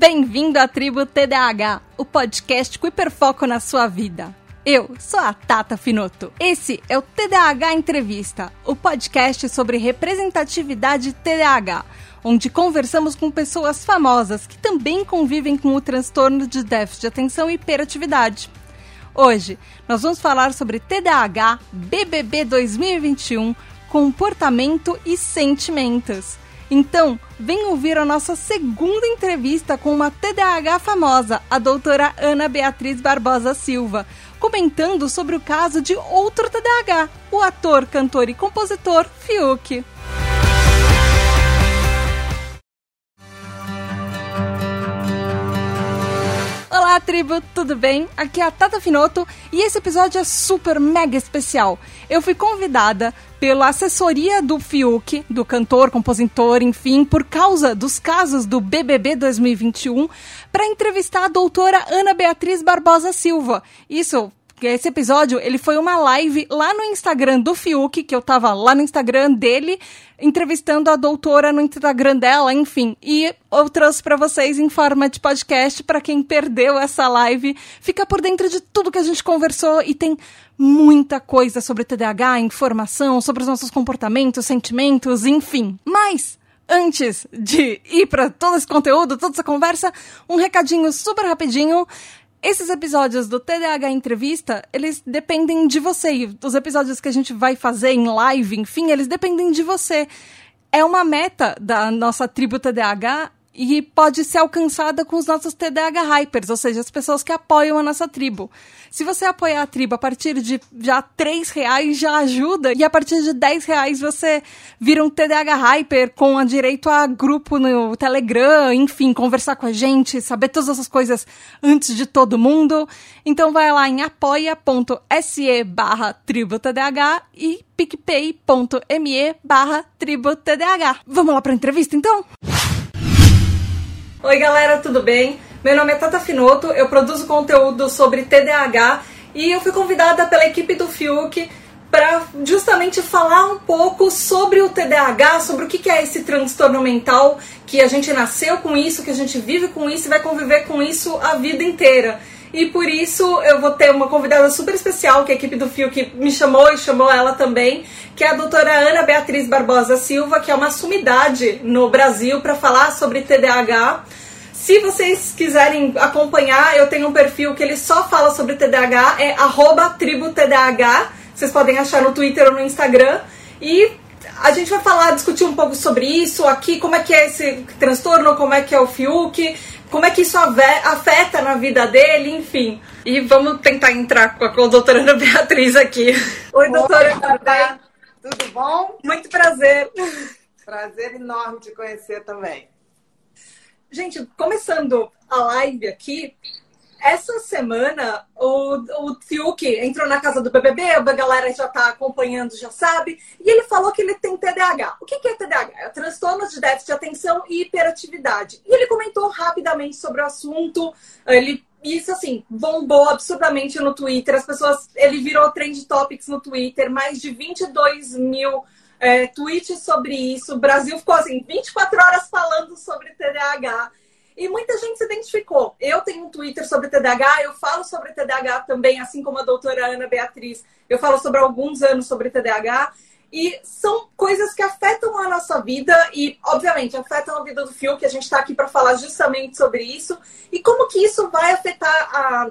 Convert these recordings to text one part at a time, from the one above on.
Bem-vindo à tribo TDAH, o podcast com hiperfoco na sua vida. Eu sou a Tata Finoto. Esse é o TDAH Entrevista, o podcast sobre representatividade TDAH, onde conversamos com pessoas famosas que também convivem com o transtorno de déficit de atenção e hiperatividade. Hoje, nós vamos falar sobre TDAH BBB 2021, comportamento e sentimentos. Então, vem ouvir a nossa segunda entrevista com uma TDAH famosa, a doutora Ana Beatriz Barbosa Silva, comentando sobre o caso de outro TDAH, o ator, cantor e compositor Fiuk. Olá, tribo, tudo bem? Aqui é a Tata Finoto e esse episódio é super mega especial. Eu fui convidada pela assessoria do Fiuk, do cantor, compositor, enfim, por causa dos casos do BBB 2021, para entrevistar a doutora Ana Beatriz Barbosa Silva. Isso esse episódio, ele foi uma live lá no Instagram do Fiuk, que eu tava lá no Instagram dele, entrevistando a doutora no Instagram dela, enfim. E eu trouxe para vocês em forma de podcast, para quem perdeu essa live, fica por dentro de tudo que a gente conversou e tem muita coisa sobre TDAH, informação sobre os nossos comportamentos, sentimentos, enfim. Mas antes de ir para todo esse conteúdo, toda essa conversa, um recadinho super rapidinho. Esses episódios do TDAH Entrevista, eles dependem de você. E os episódios que a gente vai fazer em live, enfim, eles dependem de você. É uma meta da nossa tribo TDAH e pode ser alcançada com os nossos TDAH Hypers, ou seja, as pessoas que apoiam a nossa tribo. Se você apoiar a tribo a partir de já três reais já ajuda e a partir de dez reais você vira um TDAH Hyper com a direito a grupo no Telegram, enfim, conversar com a gente, saber todas essas coisas antes de todo mundo. Então vai lá em apoia.se barra tribo e picpay.me barra tribo. Vamos lá para a entrevista então? Oi galera, tudo bem? Meu nome é Tata Finoto, eu produzo conteúdo sobre TDAH e eu fui convidada pela equipe do Fiuk para justamente falar um pouco sobre o TDAH, sobre o que é esse transtorno mental, que a gente nasceu com isso, que a gente vive com isso e vai conviver com isso a vida inteira. E por isso eu vou ter uma convidada super especial, que a equipe do Fiuk me chamou e chamou ela também, que é a doutora Ana Beatriz Barbosa Silva, que é uma sumidade no Brasil para falar sobre TDAH. Se vocês quiserem acompanhar, eu tenho um perfil que ele só fala sobre TDAH, é tributdh. Vocês podem achar no Twitter ou no Instagram. E a gente vai falar, discutir um pouco sobre isso aqui, como é que é esse transtorno, como é que é o Fiuk, como é que isso afeta na vida dele, enfim. E vamos tentar entrar com a, com a doutora Ana Beatriz aqui. Oi, doutora, tudo bem? Tudo bom? Muito prazer. Prazer enorme te conhecer também. Gente, começando a live aqui, essa semana o, o Fiuk entrou na casa do BBB, a galera já tá acompanhando, já sabe, e ele falou que ele tem TDAH. O que, que é TDAH? É transtorno de déficit de atenção e hiperatividade. E ele comentou rapidamente sobre o assunto, ele isso assim, bombou absurdamente no Twitter. As pessoas. Ele virou trend topics no Twitter, mais de 22 mil é, tweets sobre isso. O Brasil ficou assim, 24 horas falando sobre TDAH. E muita gente se identificou. Eu tenho um Twitter sobre TDAH, eu falo sobre TDAH também, assim como a doutora Ana Beatriz. Eu falo sobre alguns anos sobre TDAH. E são coisas que afetam a nossa vida e, obviamente, afetam a vida do Fio, que a gente está aqui para falar justamente sobre isso. E como que isso vai afetar a,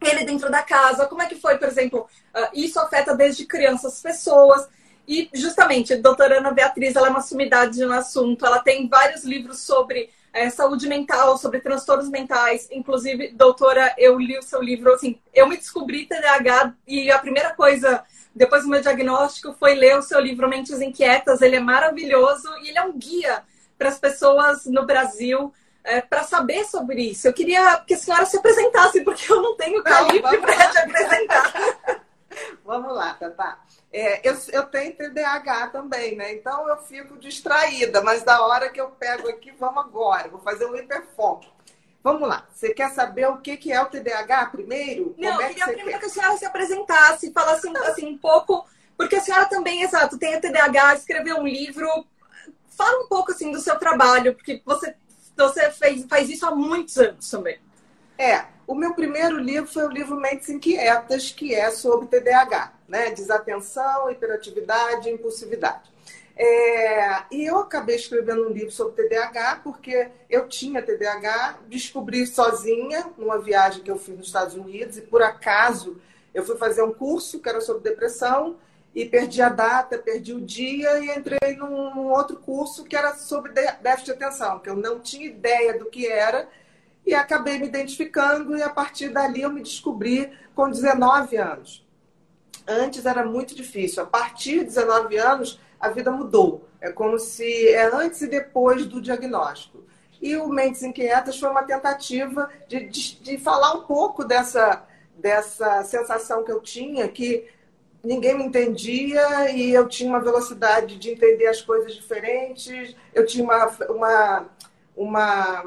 ele dentro da casa, como é que foi, por exemplo, uh, isso afeta desde crianças, pessoas. E justamente, a doutora Ana Beatriz, ela é uma sumidade no assunto, ela tem vários livros sobre é, saúde mental, sobre transtornos mentais. Inclusive, doutora, eu li o seu livro, assim, eu me descobri TDAH e a primeira coisa, depois do meu diagnóstico, foi ler o seu livro Mentes Inquietas. Ele é maravilhoso e ele é um guia para as pessoas no Brasil é, para saber sobre isso. Eu queria que a senhora se apresentasse, porque eu não tenho calibre para te apresentar. vamos lá, Tatá. É, eu, eu tenho TDAH também, né? Então eu fico distraída, mas da hora que eu pego aqui, vamos agora, vou fazer um hiperfoco. Vamos lá, você quer saber o que, que é o TDAH primeiro? Não, Como é eu queria que primeiro quer? que a senhora se apresentasse, falasse assim, um pouco, porque a senhora também, exato, tem a TDAH, escreveu um livro. Fala um pouco assim do seu trabalho, porque você você fez, faz isso há muitos anos também. É, o meu primeiro livro foi o livro Mentes Inquietas, que é sobre TDAH, né? Desatenção, hiperatividade impulsividade. É, e eu acabei escrevendo um livro sobre TDAH porque eu tinha TDAH, descobri sozinha numa viagem que eu fiz nos Estados Unidos e por acaso eu fui fazer um curso que era sobre depressão e perdi a data, perdi o dia e entrei num outro curso que era sobre déficit de atenção, que eu não tinha ideia do que era e acabei me identificando e a partir dali eu me descobri com 19 anos. Antes era muito difícil. A partir de 19 anos, a vida mudou. É como se é antes e depois do diagnóstico. E o Mentes Inquietas foi uma tentativa de, de, de falar um pouco dessa, dessa sensação que eu tinha, que ninguém me entendia e eu tinha uma velocidade de entender as coisas diferentes, eu tinha uma, uma, uma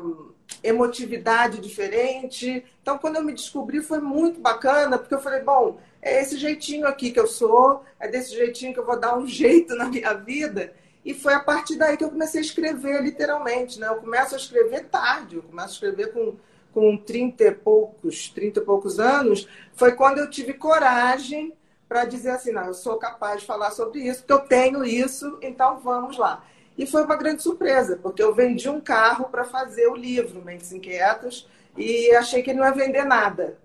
emotividade diferente. Então, quando eu me descobri, foi muito bacana, porque eu falei, bom, é esse jeitinho aqui que eu sou, é desse jeitinho que eu vou dar um jeito na minha vida. E foi a partir daí que eu comecei a escrever, literalmente. Né? Eu começo a escrever tarde, eu começo a escrever com, com 30 e poucos, 30 e poucos anos. Foi quando eu tive coragem para dizer assim, não, eu sou capaz de falar sobre isso, porque eu tenho isso, então vamos lá. E foi uma grande surpresa, porque eu vendi um carro para fazer o livro Mentes Inquietas e achei que ele não ia vender nada.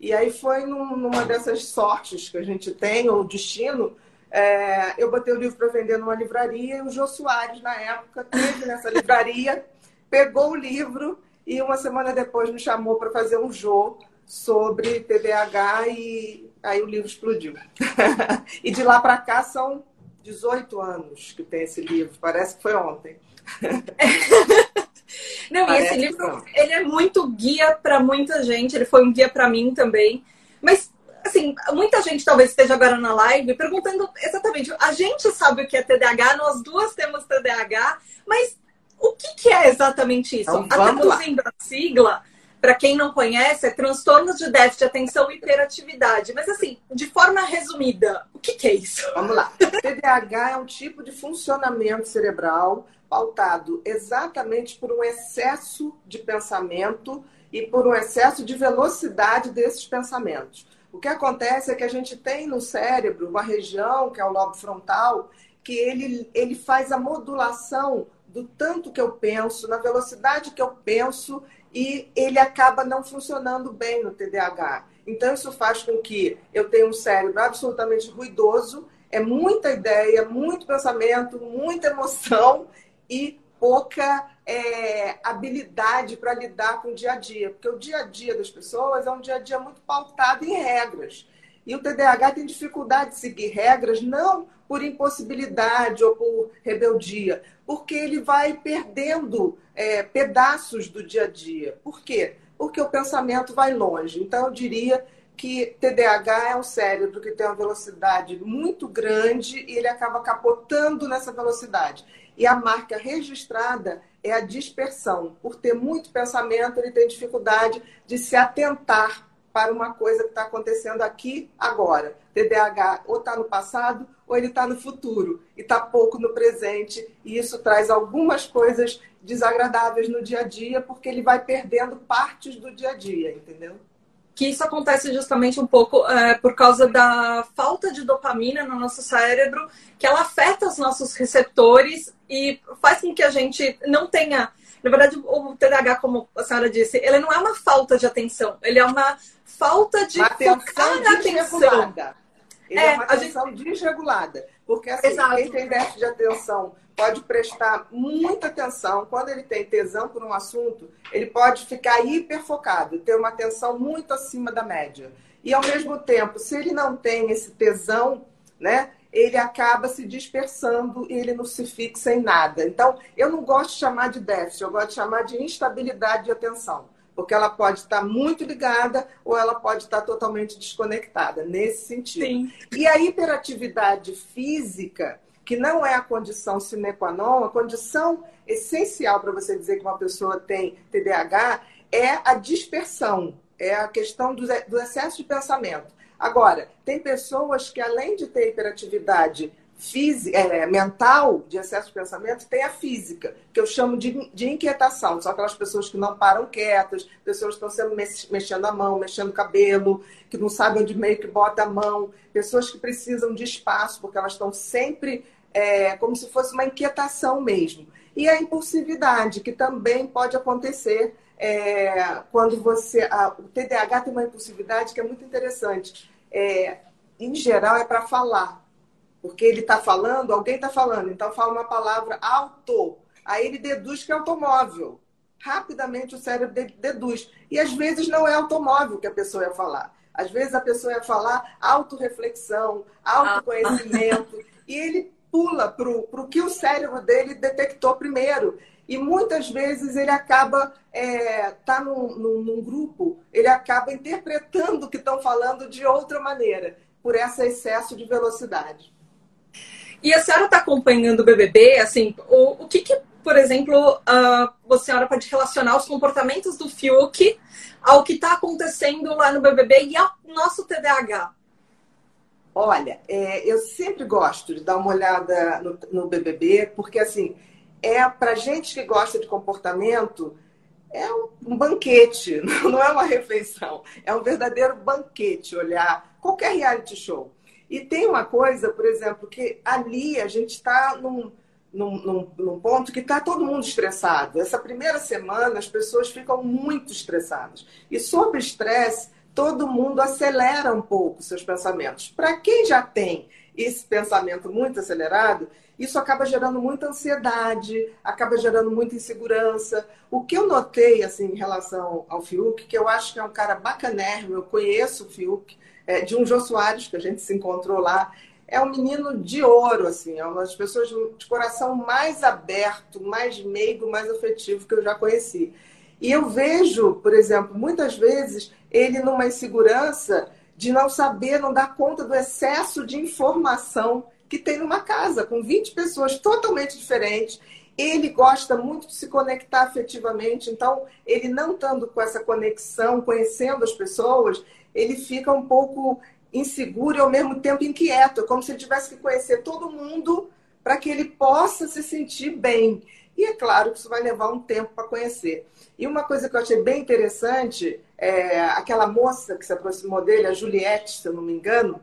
E aí foi num, numa dessas sortes que a gente tem, ou destino, é, eu botei o livro para vender numa livraria e o Jô Soares, na época, teve nessa livraria, pegou o livro e uma semana depois me chamou para fazer um Jô sobre TDAH e aí o livro explodiu. e de lá para cá são 18 anos que tem esse livro, parece que foi ontem. Não, Parece e esse livro, ele é muito guia para muita gente, ele foi um guia para mim também. Mas, assim, muita gente talvez esteja agora na live perguntando exatamente, a gente sabe o que é TDAH, nós duas temos TDAH, mas o que, que é exatamente isso? Então, Até a sigla, para quem não conhece, é transtornos de déficit de atenção e hiperatividade. Mas, assim, de forma resumida, o que, que é isso? Vamos lá. TDAH é um tipo de funcionamento cerebral pautado exatamente por um excesso de pensamento e por um excesso de velocidade desses pensamentos. O que acontece é que a gente tem no cérebro uma região, que é o lobo frontal, que ele, ele faz a modulação do tanto que eu penso, na velocidade que eu penso e ele acaba não funcionando bem no TDAH. Então, isso faz com que eu tenha um cérebro absolutamente ruidoso, é muita ideia, muito pensamento, muita emoção e pouca é, habilidade para lidar com o dia a dia. Porque o dia a dia das pessoas é um dia a dia muito pautado em regras. E o TDAH tem dificuldade de seguir regras, não por impossibilidade ou por rebeldia, porque ele vai perdendo é, pedaços do dia a dia. Por quê? Porque o pensamento vai longe. Então, eu diria que TDAH é um cérebro que tem uma velocidade muito grande e ele acaba capotando nessa velocidade. E a marca registrada é a dispersão. Por ter muito pensamento, ele tem dificuldade de se atentar para uma coisa que está acontecendo aqui agora. TDAH ou está no passado ou ele está no futuro e está pouco no presente. E isso traz algumas coisas desagradáveis no dia a dia, porque ele vai perdendo partes do dia a dia, entendeu? que isso acontece justamente um pouco é, por causa da falta de dopamina no nosso cérebro, que ela afeta os nossos receptores e faz com que a gente não tenha. Na verdade, o TDAH, como a senhora disse, ele não é uma falta de atenção, ele é uma falta de uma focar na atenção. É, é uma atenção gente... desregulada. Porque assim, Exato. quem tem déficit de atenção pode prestar muita atenção. Quando ele tem tesão por um assunto, ele pode ficar hiperfocado, ter uma atenção muito acima da média. E ao mesmo tempo, se ele não tem esse tesão, né, ele acaba se dispersando e ele não se fixa em nada. Então, eu não gosto de chamar de déficit, eu gosto de chamar de instabilidade de atenção. Porque ela pode estar muito ligada ou ela pode estar totalmente desconectada, nesse sentido. Sim. E a hiperatividade física, que não é a condição sine qua non, a condição essencial para você dizer que uma pessoa tem TDAH é a dispersão, é a questão do, do excesso de pensamento. Agora, tem pessoas que, além de ter hiperatividade física, é, mental, de excesso de pensamento, tem a física, que eu chamo de, de inquietação. São aquelas pessoas que não param quietas, pessoas que estão sempre mexendo a mão, mexendo o cabelo, que não sabem onde meio que bota a mão, pessoas que precisam de espaço, porque elas estão sempre é, como se fosse uma inquietação mesmo. E a impulsividade, que também pode acontecer é, quando você. A, o TDAH tem uma impulsividade que é muito interessante. É, em geral, é para falar porque ele está falando, alguém está falando, então fala uma palavra auto. Aí ele deduz que é automóvel. Rapidamente o cérebro deduz. E às vezes não é automóvel que a pessoa ia falar. Às vezes a pessoa ia falar autorreflexão, autoconhecimento. e ele pula para o que o cérebro dele detectou primeiro. E muitas vezes ele acaba, é, tá num, num, num grupo, ele acaba interpretando o que estão falando de outra maneira, por esse excesso de velocidade. E a senhora está acompanhando o BBB, assim, o, o que, que por exemplo, a senhora pode relacionar os comportamentos do Fiuk ao que está acontecendo lá no BBB e ao nosso TDAH? Olha, é, eu sempre gosto de dar uma olhada no, no BBB, porque assim, é para gente que gosta de comportamento, é um, um banquete, não é uma refeição, é um verdadeiro banquete olhar qualquer reality show. E tem uma coisa, por exemplo, que ali a gente está num, num, num, num, ponto que está todo mundo estressado. Essa primeira semana as pessoas ficam muito estressadas. E sobre estresse, todo mundo acelera um pouco seus pensamentos. Para quem já tem esse pensamento muito acelerado, isso acaba gerando muita ansiedade, acaba gerando muita insegurança. O que eu notei assim em relação ao Fiuk, que eu acho que é um cara bacanérrimo, eu conheço o Fiuk, é, de um Jô Soares, que a gente se encontrou lá. É um menino de ouro, assim, é uma das pessoas de coração mais aberto, mais meigo, mais afetivo que eu já conheci. E eu vejo, por exemplo, muitas vezes ele numa insegurança de não saber, não dar conta do excesso de informação que tem numa casa, com 20 pessoas totalmente diferentes. Ele gosta muito de se conectar afetivamente, então, ele não estando com essa conexão, conhecendo as pessoas, ele fica um pouco inseguro e ao mesmo tempo inquieto, é como se ele tivesse que conhecer todo mundo para que ele possa se sentir bem. E é claro que isso vai levar um tempo para conhecer. E uma coisa que eu achei bem interessante, é aquela moça que se aproximou dele, a Juliette, se eu não me engano,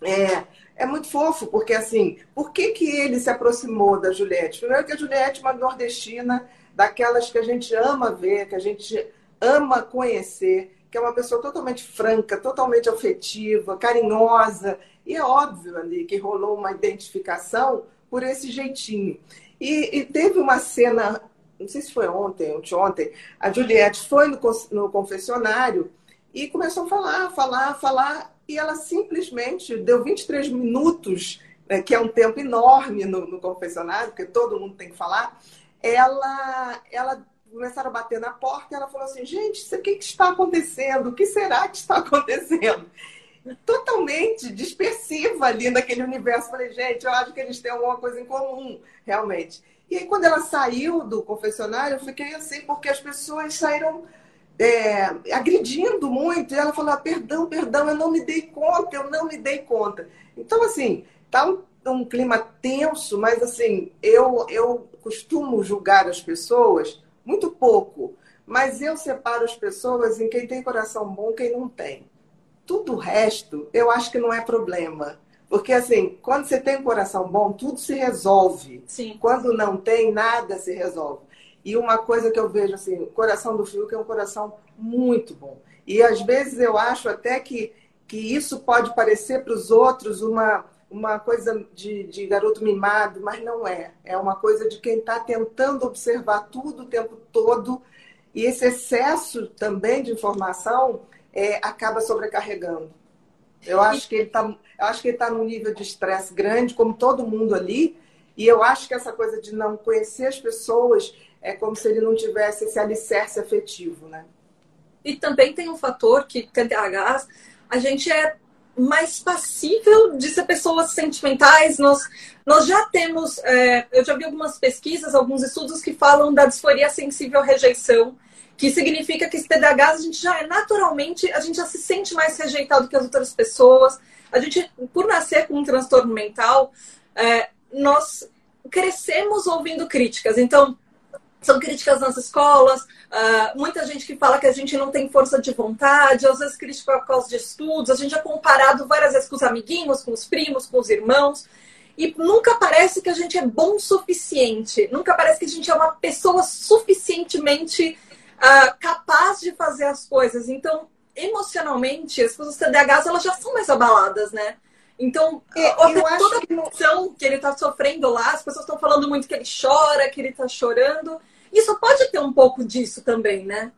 é, é muito fofo, porque assim, por que, que ele se aproximou da Juliette? Primeiro que a Juliette é uma nordestina, daquelas que a gente ama ver, que a gente ama conhecer que é uma pessoa totalmente franca, totalmente afetiva, carinhosa. E é óbvio ali que rolou uma identificação por esse jeitinho. E, e teve uma cena, não sei se foi ontem, ontem, a Juliette foi no, no confessionário e começou a falar, falar, falar, e ela simplesmente deu 23 minutos, né, que é um tempo enorme no, no confessionário, porque todo mundo tem que falar, ela, ela começaram a bater na porta e ela falou assim: gente, o que, que está acontecendo? O que será que está acontecendo? Totalmente dispersiva ali naquele universo. Falei, gente, eu acho que eles têm alguma coisa em comum, realmente. E aí, quando ela saiu do confessionário, eu fiquei assim, porque as pessoas saíram é, agredindo muito. E ela falou: ah, perdão, perdão, eu não me dei conta, eu não me dei conta. Então, assim, tá um, um clima tenso, mas assim, eu, eu costumo julgar as pessoas muito pouco. Mas eu separo as pessoas em quem tem coração bom e quem não tem. Tudo o resto, eu acho que não é problema. Porque, assim, quando você tem um coração bom, tudo se resolve. Sim. Quando não tem, nada se resolve. E uma coisa que eu vejo, assim, o coração do Fiuk é um coração muito bom. E às vezes eu acho até que, que isso pode parecer para os outros uma, uma coisa de, de, garoto mimado, mas não é. É uma coisa de quem está tentando observar tudo o tempo todo e esse excesso também de informação é, acaba sobrecarregando. Eu acho que ele está, eu acho que ele está num nível de estresse grande, como todo mundo ali, e eu acho que essa coisa de não conhecer as pessoas é como se ele não tivesse esse alicerce afetivo, né? E também tem um fator que TDAH, a gente é mais passível de ser pessoas sentimentais. Nós, nós já temos, é, eu já vi algumas pesquisas, alguns estudos que falam da disforia sensível à rejeição, que significa que esse TDAH a gente já é naturalmente, a gente já se sente mais rejeitado que as outras pessoas. A gente, por nascer com um transtorno mental, é, nós crescemos ouvindo críticas. Então, são críticas nas escolas, uh, muita gente que fala que a gente não tem força de vontade, às vezes crítica por causa de estudos, a gente é comparado várias vezes com os amiguinhos, com os primos, com os irmãos, e nunca parece que a gente é bom o suficiente, nunca parece que a gente é uma pessoa suficientemente uh, capaz de fazer as coisas. Então, emocionalmente, as pessoas TDAHs elas já são mais abaladas, né? Então, é, eu acho toda a pressão que ele está sofrendo lá, as pessoas estão falando muito que ele chora, que ele está chorando. Isso pode ter um pouco disso também, né?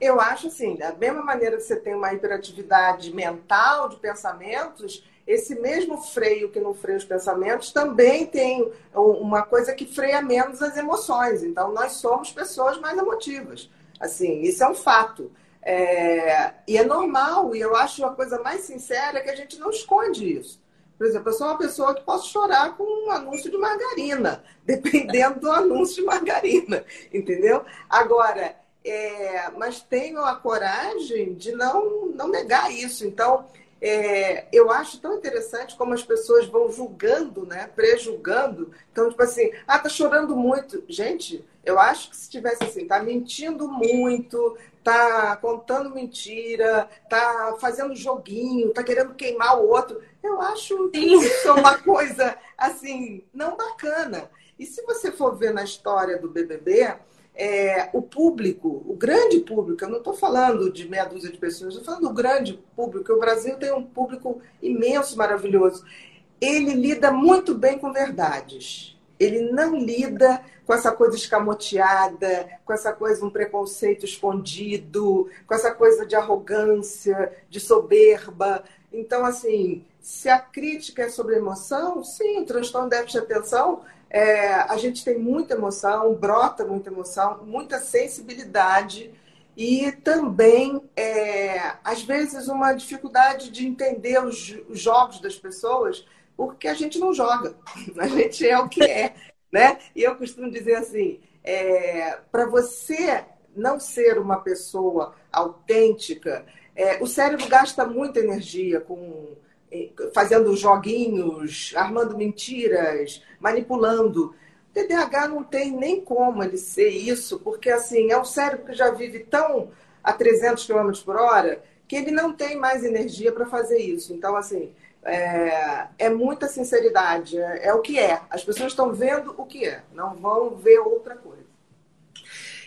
Eu acho assim, da mesma maneira que você tem uma hiperatividade mental de pensamentos, esse mesmo freio que não freia os pensamentos também tem uma coisa que freia menos as emoções. Então, nós somos pessoas mais emotivas. Assim, isso é um fato. É, e é normal, e eu acho a coisa mais sincera que a gente não esconde isso. Por exemplo, eu sou uma pessoa que posso chorar com um anúncio de margarina, dependendo do anúncio de margarina, entendeu? Agora, é, mas tenho a coragem de não, não negar isso. Então, é, eu acho tão interessante como as pessoas vão julgando, né? Prejulgando. Então, tipo assim, ah, tá chorando muito. Gente, eu acho que se tivesse assim, tá mentindo muito, tá contando mentira, tá fazendo joguinho, tá querendo queimar o outro. Eu acho que isso é uma coisa assim, não bacana. E se você for ver na história do BBB, é, o público, o grande público, eu não estou falando de meia dúzia de pessoas, estou falando do grande público, o Brasil tem um público imenso, maravilhoso. Ele lida muito bem com verdades. Ele não lida com essa coisa escamoteada, com essa coisa, um preconceito escondido, com essa coisa de arrogância, de soberba. Então, assim, se a crítica é sobre emoção, sim, o transtorno de déficit de atenção, é, a gente tem muita emoção, brota muita emoção, muita sensibilidade e também, é, às vezes, uma dificuldade de entender os, os jogos das pessoas, porque a gente não joga, a gente é o que é né? E eu costumo dizer assim, é, para você não ser uma pessoa autêntica, é, o cérebro gasta muita energia com fazendo joguinhos, armando mentiras, manipulando. O TDAH não tem nem como ele ser isso, porque assim, é um cérebro que já vive tão a 300 km por hora que ele não tem mais energia para fazer isso. Então, assim, é, é muita sinceridade, é, é, o que é. As pessoas estão vendo o que é, não vão ver outra coisa.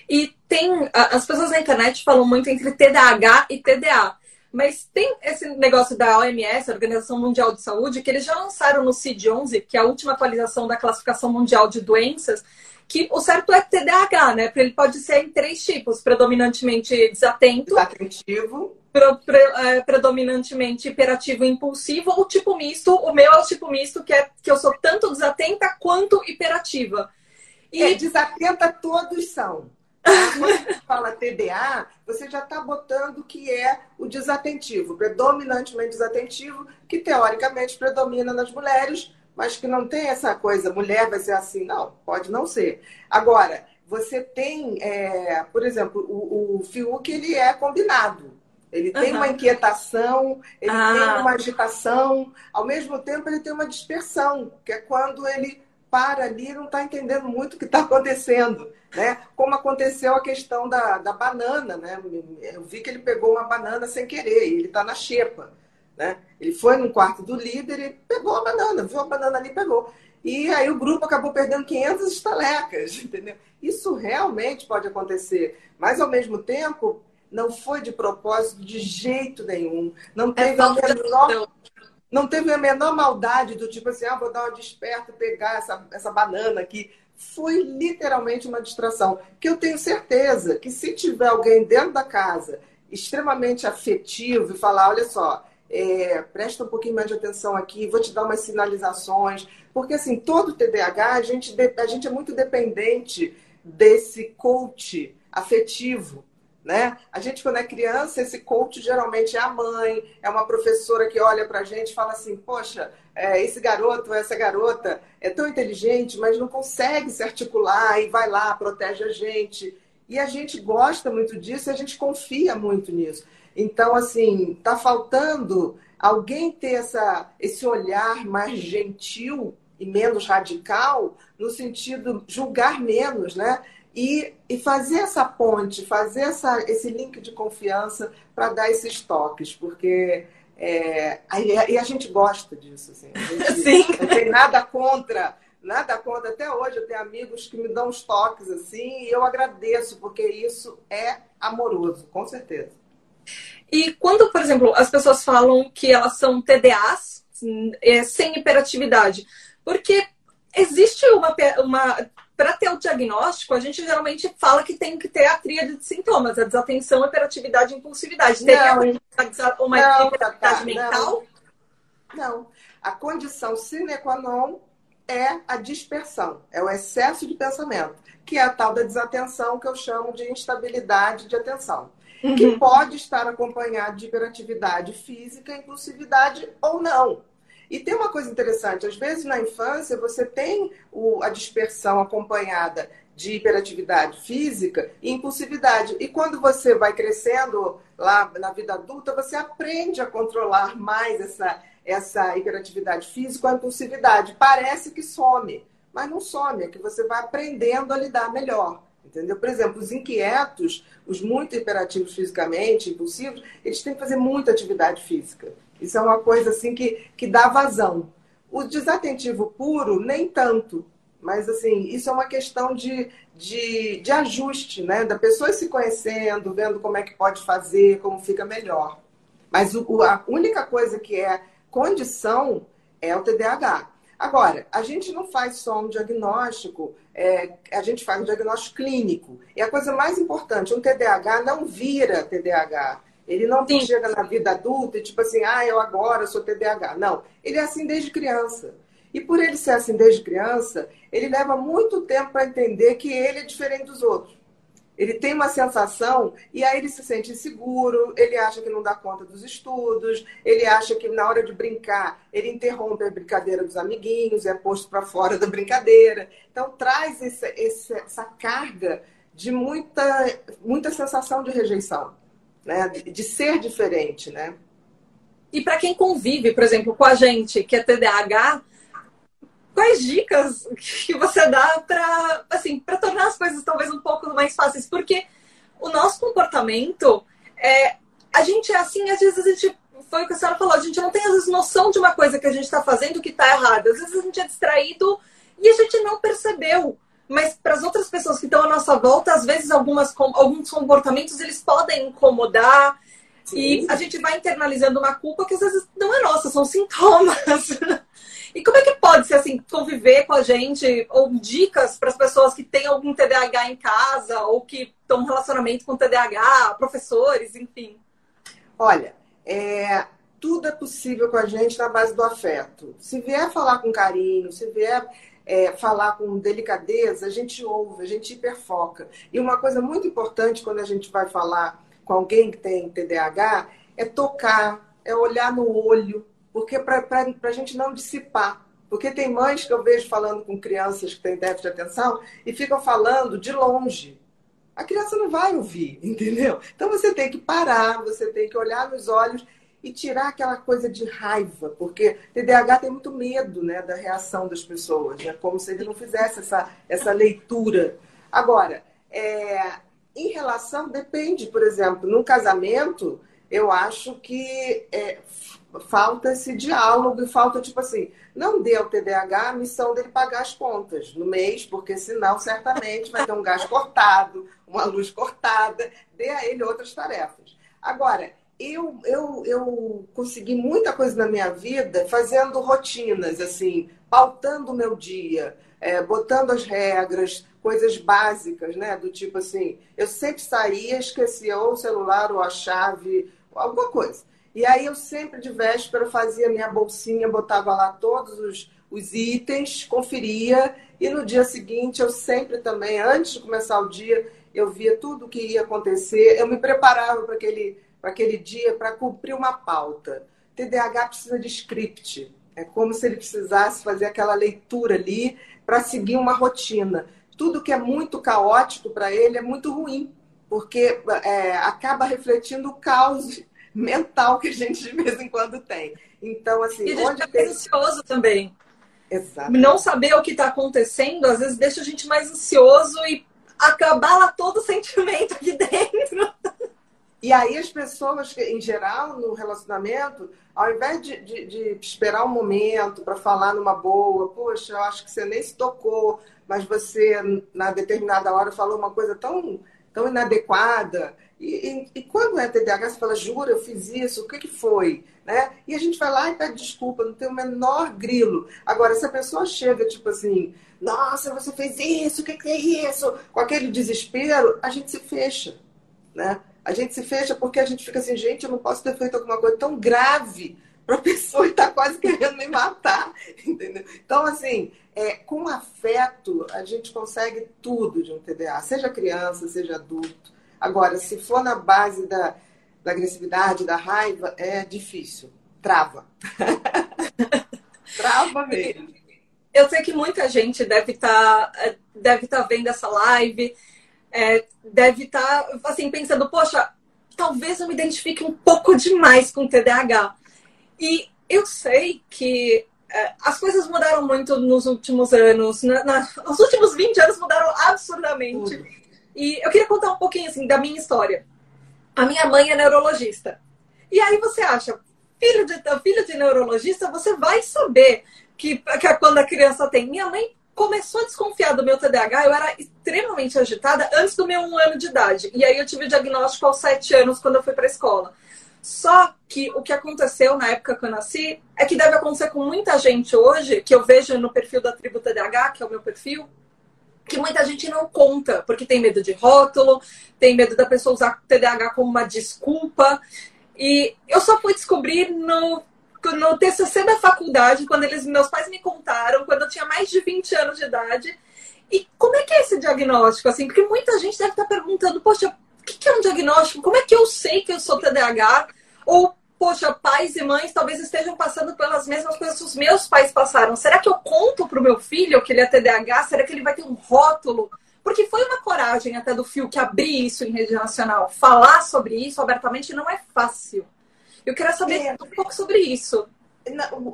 E tem. As pessoas na internet falam muito entre TDAH e TDA. Mas tem esse negócio da OMS, Organização Mundial de Saúde, que eles já lançaram no CID-11, que é a última atualização da classificação mundial de doenças, que o certo é TDAH, né? Porque ele pode ser em três tipos: predominantemente desatento, desatentivo, predominantemente hiperativo e impulsivo, ou tipo misto. O meu é o tipo misto, que é que eu sou tanto desatenta quanto hiperativa. E é, desatenta todos são. Quando você fala TDA, você já está botando que é o desatentivo, predominantemente desatentivo, que teoricamente predomina nas mulheres, mas que não tem essa coisa, mulher vai ser assim, não, pode não ser. Agora, você tem, é, por exemplo, o, o Fiuk, ele é combinado. Ele tem uhum. uma inquietação, ele ah. tem uma agitação, ao mesmo tempo ele tem uma dispersão, que é quando ele para ali e não está entendendo muito o que está acontecendo. Né? Como aconteceu a questão da, da banana. Né? Eu vi que ele pegou uma banana sem querer, e ele está na xepa. Né? Ele foi no quarto do líder e pegou a banana, viu a banana ali e pegou. E aí o grupo acabou perdendo 500 estalecas, entendeu? Isso realmente pode acontecer. Mas, ao mesmo tempo, não foi de propósito de jeito nenhum. Não é teve, é a, menor, não teve a menor maldade do tipo assim, ah, vou dar uma desperta, pegar essa, essa banana aqui. Foi literalmente uma distração. Que eu tenho certeza que se tiver alguém dentro da casa extremamente afetivo e falar, olha só, é, presta um pouquinho mais de atenção aqui, vou te dar umas sinalizações. Porque, assim, todo TDAH, a gente, a gente é muito dependente desse coach afetivo. Né? A gente, quando é criança, esse coach geralmente é a mãe, é uma professora que olha para a gente e fala assim: Poxa, é, esse garoto, essa garota é tão inteligente, mas não consegue se articular e vai lá, protege a gente. E a gente gosta muito disso a gente confia muito nisso. Então, assim, está faltando alguém ter essa, esse olhar mais gentil e menos radical, no sentido julgar menos, né? E, e fazer essa ponte, fazer essa, esse link de confiança para dar esses toques, porque é, e a gente gosta disso. Assim. Gente, Sim. Não tem nada contra, nada contra. Até hoje eu tenho amigos que me dão uns toques assim, e eu agradeço, porque isso é amoroso, com certeza. E quando, por exemplo, as pessoas falam que elas são TDAs, é, sem hiperatividade, porque existe uma, uma para ter o diagnóstico, a gente geralmente fala que tem que ter a tríade de sintomas, a desatenção, hiperatividade e impulsividade. Teria não, uma não, hiperatividade tá, mental? Não. não. A condição sine qua non é a dispersão, é o excesso de pensamento, que é a tal da desatenção que eu chamo de instabilidade de atenção. Uhum. Que pode estar acompanhado de hiperatividade física, impulsividade ou não. E tem uma coisa interessante: às vezes na infância você tem o, a dispersão acompanhada de hiperatividade física e impulsividade. E quando você vai crescendo lá na vida adulta, você aprende a controlar mais essa, essa hiperatividade física a impulsividade. Parece que some, mas não some, é que você vai aprendendo a lidar melhor. Entendeu? Por exemplo, os inquietos, os muito hiperativos fisicamente, impulsivos, eles têm que fazer muita atividade física. Isso é uma coisa assim que, que dá vazão. O desatentivo puro, nem tanto. Mas, assim, isso é uma questão de, de, de ajuste, né? Da pessoa se conhecendo, vendo como é que pode fazer, como fica melhor. Mas o, a única coisa que é condição é o TDAH. Agora, a gente não faz só um diagnóstico, é, a gente faz um diagnóstico clínico. E a coisa mais importante, um TDAH não vira TDAH. Ele não Sim. chega na vida adulta e tipo assim, ah, eu agora sou TDAH. Não, ele é assim desde criança. E por ele ser assim desde criança, ele leva muito tempo para entender que ele é diferente dos outros. Ele tem uma sensação e aí ele se sente inseguro, ele acha que não dá conta dos estudos, ele acha que na hora de brincar, ele interrompe a brincadeira dos amiguinhos, é posto para fora da brincadeira. Então traz esse, essa carga de muita, muita sensação de rejeição né? de ser diferente, né? E para quem convive, por exemplo, com a gente que é TDAH, quais dicas que você dá para assim, para tornar as coisas talvez um pouco mais fáceis? Porque o nosso comportamento é a gente é assim, às vezes a gente foi o que a senhora falou, a gente não tem às vezes noção de uma coisa que a gente está fazendo que está errada. Às vezes a gente é distraído e a gente não percebeu mas para as outras pessoas que estão à nossa volta, às vezes algumas, alguns comportamentos eles podem incomodar Sim. e a gente vai internalizando uma culpa que às vezes não é nossa, são sintomas. e como é que pode ser assim, conviver com a gente ou dicas para as pessoas que têm algum TDAH em casa ou que estão em relacionamento com TDAH, professores, enfim? Olha, é, tudo é possível com a gente na base do afeto. Se vier falar com carinho, se vier é, falar com delicadeza, a gente ouve, a gente hiperfoca. E uma coisa muito importante quando a gente vai falar com alguém que tem TDAH é tocar, é olhar no olho, porque para a gente não dissipar. Porque tem mães que eu vejo falando com crianças que têm déficit de atenção e ficam falando de longe. A criança não vai ouvir, entendeu? Então você tem que parar, você tem que olhar nos olhos e tirar aquela coisa de raiva, porque TDAH tem muito medo né, da reação das pessoas, né, como se ele não fizesse essa, essa leitura. Agora, é, em relação, depende, por exemplo, num casamento, eu acho que é, falta esse diálogo, falta tipo assim, não dê ao TDAH a missão dele pagar as contas no mês, porque senão certamente vai ter um gás cortado, uma luz cortada, dê a ele outras tarefas. Agora, eu, eu, eu consegui muita coisa na minha vida fazendo rotinas, assim, pautando o meu dia, é, botando as regras, coisas básicas, né? Do tipo assim, eu sempre saía, esquecia ou o celular ou a chave, alguma coisa. E aí eu sempre de véspera fazia minha bolsinha, botava lá todos os, os itens, conferia, e no dia seguinte eu sempre também, antes de começar o dia, eu via tudo o que ia acontecer, eu me preparava para aquele para aquele dia para cumprir uma pauta. TDAH precisa de script. É como se ele precisasse fazer aquela leitura ali para seguir uma rotina. Tudo que é muito caótico para ele é muito ruim, porque é, acaba refletindo o caos mental que a gente de vez em quando tem. Então, assim, e onde tem... ansioso também. Exatamente. Não saber o que está acontecendo, às vezes deixa a gente mais ansioso e acabala todo o sentimento aqui dentro. E aí as pessoas, em geral, no relacionamento, ao invés de, de, de esperar um momento para falar numa boa, poxa, eu acho que você nem se tocou, mas você, na determinada hora, falou uma coisa tão, tão inadequada. E, e, e quando é TDAH, você fala, jura, eu fiz isso, o que, que foi? Né? E a gente vai lá e pede desculpa, não tem o menor grilo. Agora, se a pessoa chega, tipo assim, nossa, você fez isso, o que, que é isso? Com aquele desespero, a gente se fecha, né? A gente se fecha porque a gente fica assim, gente, eu não posso ter feito alguma coisa tão grave para a pessoa estar quase querendo me matar, entendeu? Então, assim, é, com afeto, a gente consegue tudo de um TDA, seja criança, seja adulto. Agora, se for na base da, da agressividade, da raiva, é difícil. Trava. Trava mesmo. Eu sei que muita gente deve estar tá, deve tá vendo essa live é, deve estar tá, assim, pensando, poxa, talvez eu me identifique um pouco demais com TDAH. E eu sei que é, as coisas mudaram muito nos últimos anos. Na, na, os últimos 20 anos mudaram absurdamente. Uhum. E eu queria contar um pouquinho assim, da minha história. A minha mãe é neurologista. E aí você acha, filho de, filho de neurologista, você vai saber que, que quando a criança tem. Minha mãe começou a desconfiar do meu TDAH, eu era extremamente agitada antes do meu um ano de idade. E aí eu tive o diagnóstico aos sete anos, quando eu fui para a escola. Só que o que aconteceu na época que eu nasci é que deve acontecer com muita gente hoje, que eu vejo no perfil da tribo TDAH, que é o meu perfil, que muita gente não conta, porque tem medo de rótulo, tem medo da pessoa usar TDAH como uma desculpa. E eu só fui descobrir no no TCC da faculdade, quando eles, meus pais me contaram, quando eu tinha mais de 20 anos de idade. E como é que é esse diagnóstico? Assim, porque muita gente deve estar perguntando, poxa, o que é um diagnóstico? Como é que eu sei que eu sou TDAH? Ou, poxa, pais e mães talvez estejam passando pelas mesmas coisas que os meus pais passaram. Será que eu conto para o meu filho que ele é TDAH? Será que ele vai ter um rótulo? Porque foi uma coragem até do Fio que abrir isso em rede nacional. Falar sobre isso abertamente não é fácil. Eu queria saber é. um pouco sobre isso.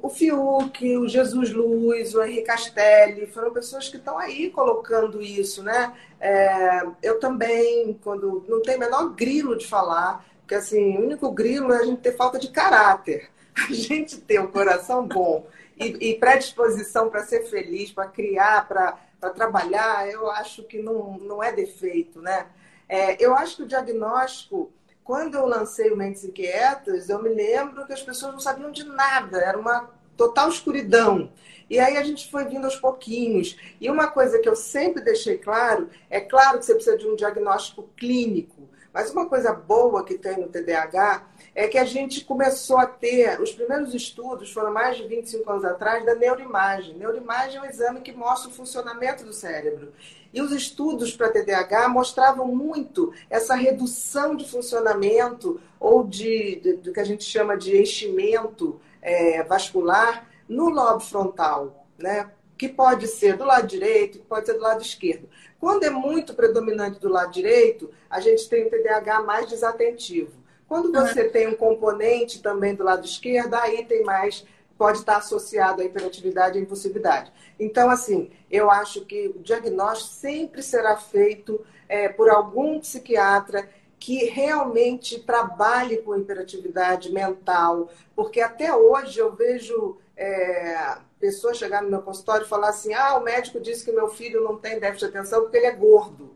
O Fiuk, o Jesus Luz, o Henrique Castelli, foram pessoas que estão aí colocando isso, né? É, eu também, quando não tem menor grilo de falar, porque assim, o único grilo é a gente ter falta de caráter, a gente ter o um coração bom e, e predisposição para ser feliz, para criar, para trabalhar, eu acho que não, não é defeito, né? É, eu acho que o diagnóstico quando eu lancei o Mentes Inquietas, eu me lembro que as pessoas não sabiam de nada, era uma total escuridão. E aí a gente foi vindo aos pouquinhos. E uma coisa que eu sempre deixei claro, é claro que você precisa de um diagnóstico clínico, mas uma coisa boa que tem no TDAH é que a gente começou a ter, os primeiros estudos foram mais de 25 anos atrás, da neuroimagem. Neuroimagem é um exame que mostra o funcionamento do cérebro. E os estudos para TDAH mostravam muito essa redução de funcionamento ou de, de do que a gente chama de enchimento é, vascular no lobo frontal, né? que pode ser do lado direito, que pode ser do lado esquerdo. Quando é muito predominante do lado direito, a gente tem o TDAH mais desatentivo. Quando você uhum. tem um componente também do lado esquerdo, aí tem mais pode estar associado à hiperatividade e à impulsividade. Então, assim, eu acho que o diagnóstico sempre será feito é, por algum psiquiatra que realmente trabalhe com hiperatividade mental, porque até hoje eu vejo é, pessoas chegar no meu consultório e falar assim: ah, o médico disse que meu filho não tem déficit de atenção porque ele é gordo.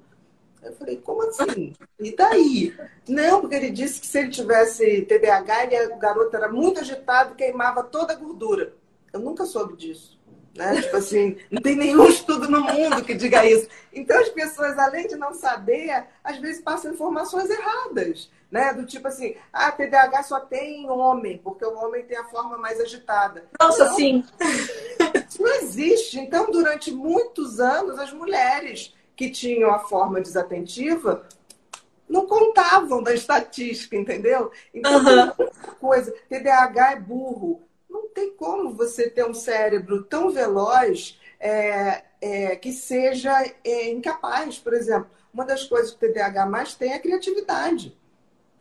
Eu falei, como assim? E daí? Não, porque ele disse que se ele tivesse TDAH, ele, o garoto era muito agitado e queimava toda a gordura. Eu nunca soube disso. Né? Tipo assim, não tem nenhum estudo no mundo que diga isso. Então as pessoas, além de não saber, às vezes passam informações erradas. Né? Do tipo assim, ah, TDAH só tem homem, porque o homem tem a forma mais agitada. Nossa, sim. Isso não existe. Então, durante muitos anos, as mulheres que tinham a forma desatentiva não contavam da estatística, entendeu? Então, uhum. coisa, TDAH é burro. Não tem como você ter um cérebro tão veloz é, é, que seja é, incapaz. Por exemplo, uma das coisas que o TDAH mais tem é a criatividade.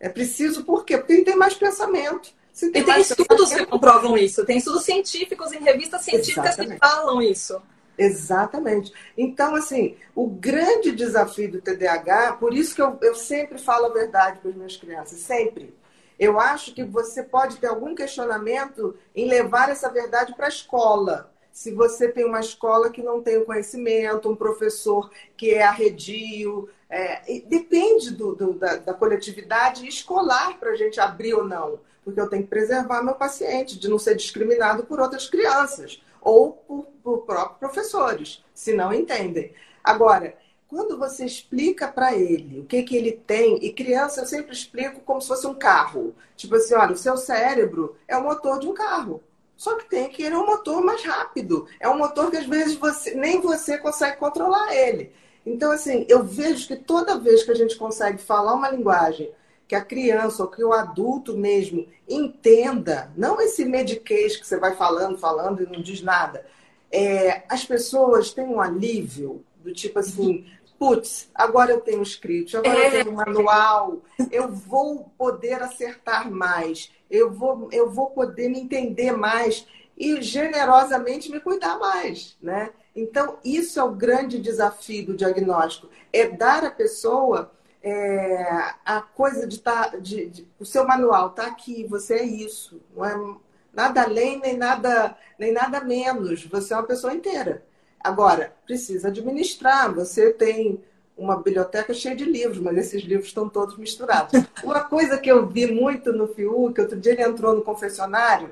É preciso por quê? Porque ele tem mais pensamento. e tem estudos que comprovam isso, tem estudos científicos em revistas científicas Exatamente. que falam isso. Exatamente. Então, assim, o grande desafio do TDAH, por isso que eu, eu sempre falo a verdade para as minhas crianças, sempre. Eu acho que você pode ter algum questionamento em levar essa verdade para a escola. Se você tem uma escola que não tem o conhecimento, um professor que é arredio, é, depende do, do, da, da coletividade escolar para a gente abrir ou não. Porque eu tenho que preservar meu paciente de não ser discriminado por outras crianças ou por, por próprios professores, se não entendem. Agora, quando você explica para ele o que, que ele tem, e criança eu sempre explico como se fosse um carro. Tipo assim, olha, o seu cérebro é o motor de um carro. Só que tem que ele é um motor mais rápido. É um motor que às vezes você, nem você consegue controlar ele. Então, assim, eu vejo que toda vez que a gente consegue falar uma linguagem que a criança ou que o adulto mesmo entenda, não esse mediquês que você vai falando, falando e não diz nada. É, as pessoas têm um alívio do tipo assim, putz, agora eu tenho script, agora eu tenho um manual, eu vou poder acertar mais, eu vou, eu vou poder me entender mais e generosamente me cuidar mais, né? Então, isso é o grande desafio do diagnóstico, é dar à pessoa é, a coisa de estar. Tá, de, de, o seu manual está aqui, você é isso. Não é nada além nem nada, nem nada menos. Você é uma pessoa inteira. Agora, precisa administrar. Você tem uma biblioteca cheia de livros, mas esses livros estão todos misturados. Uma coisa que eu vi muito no Fiuk, outro dia ele entrou no confessionário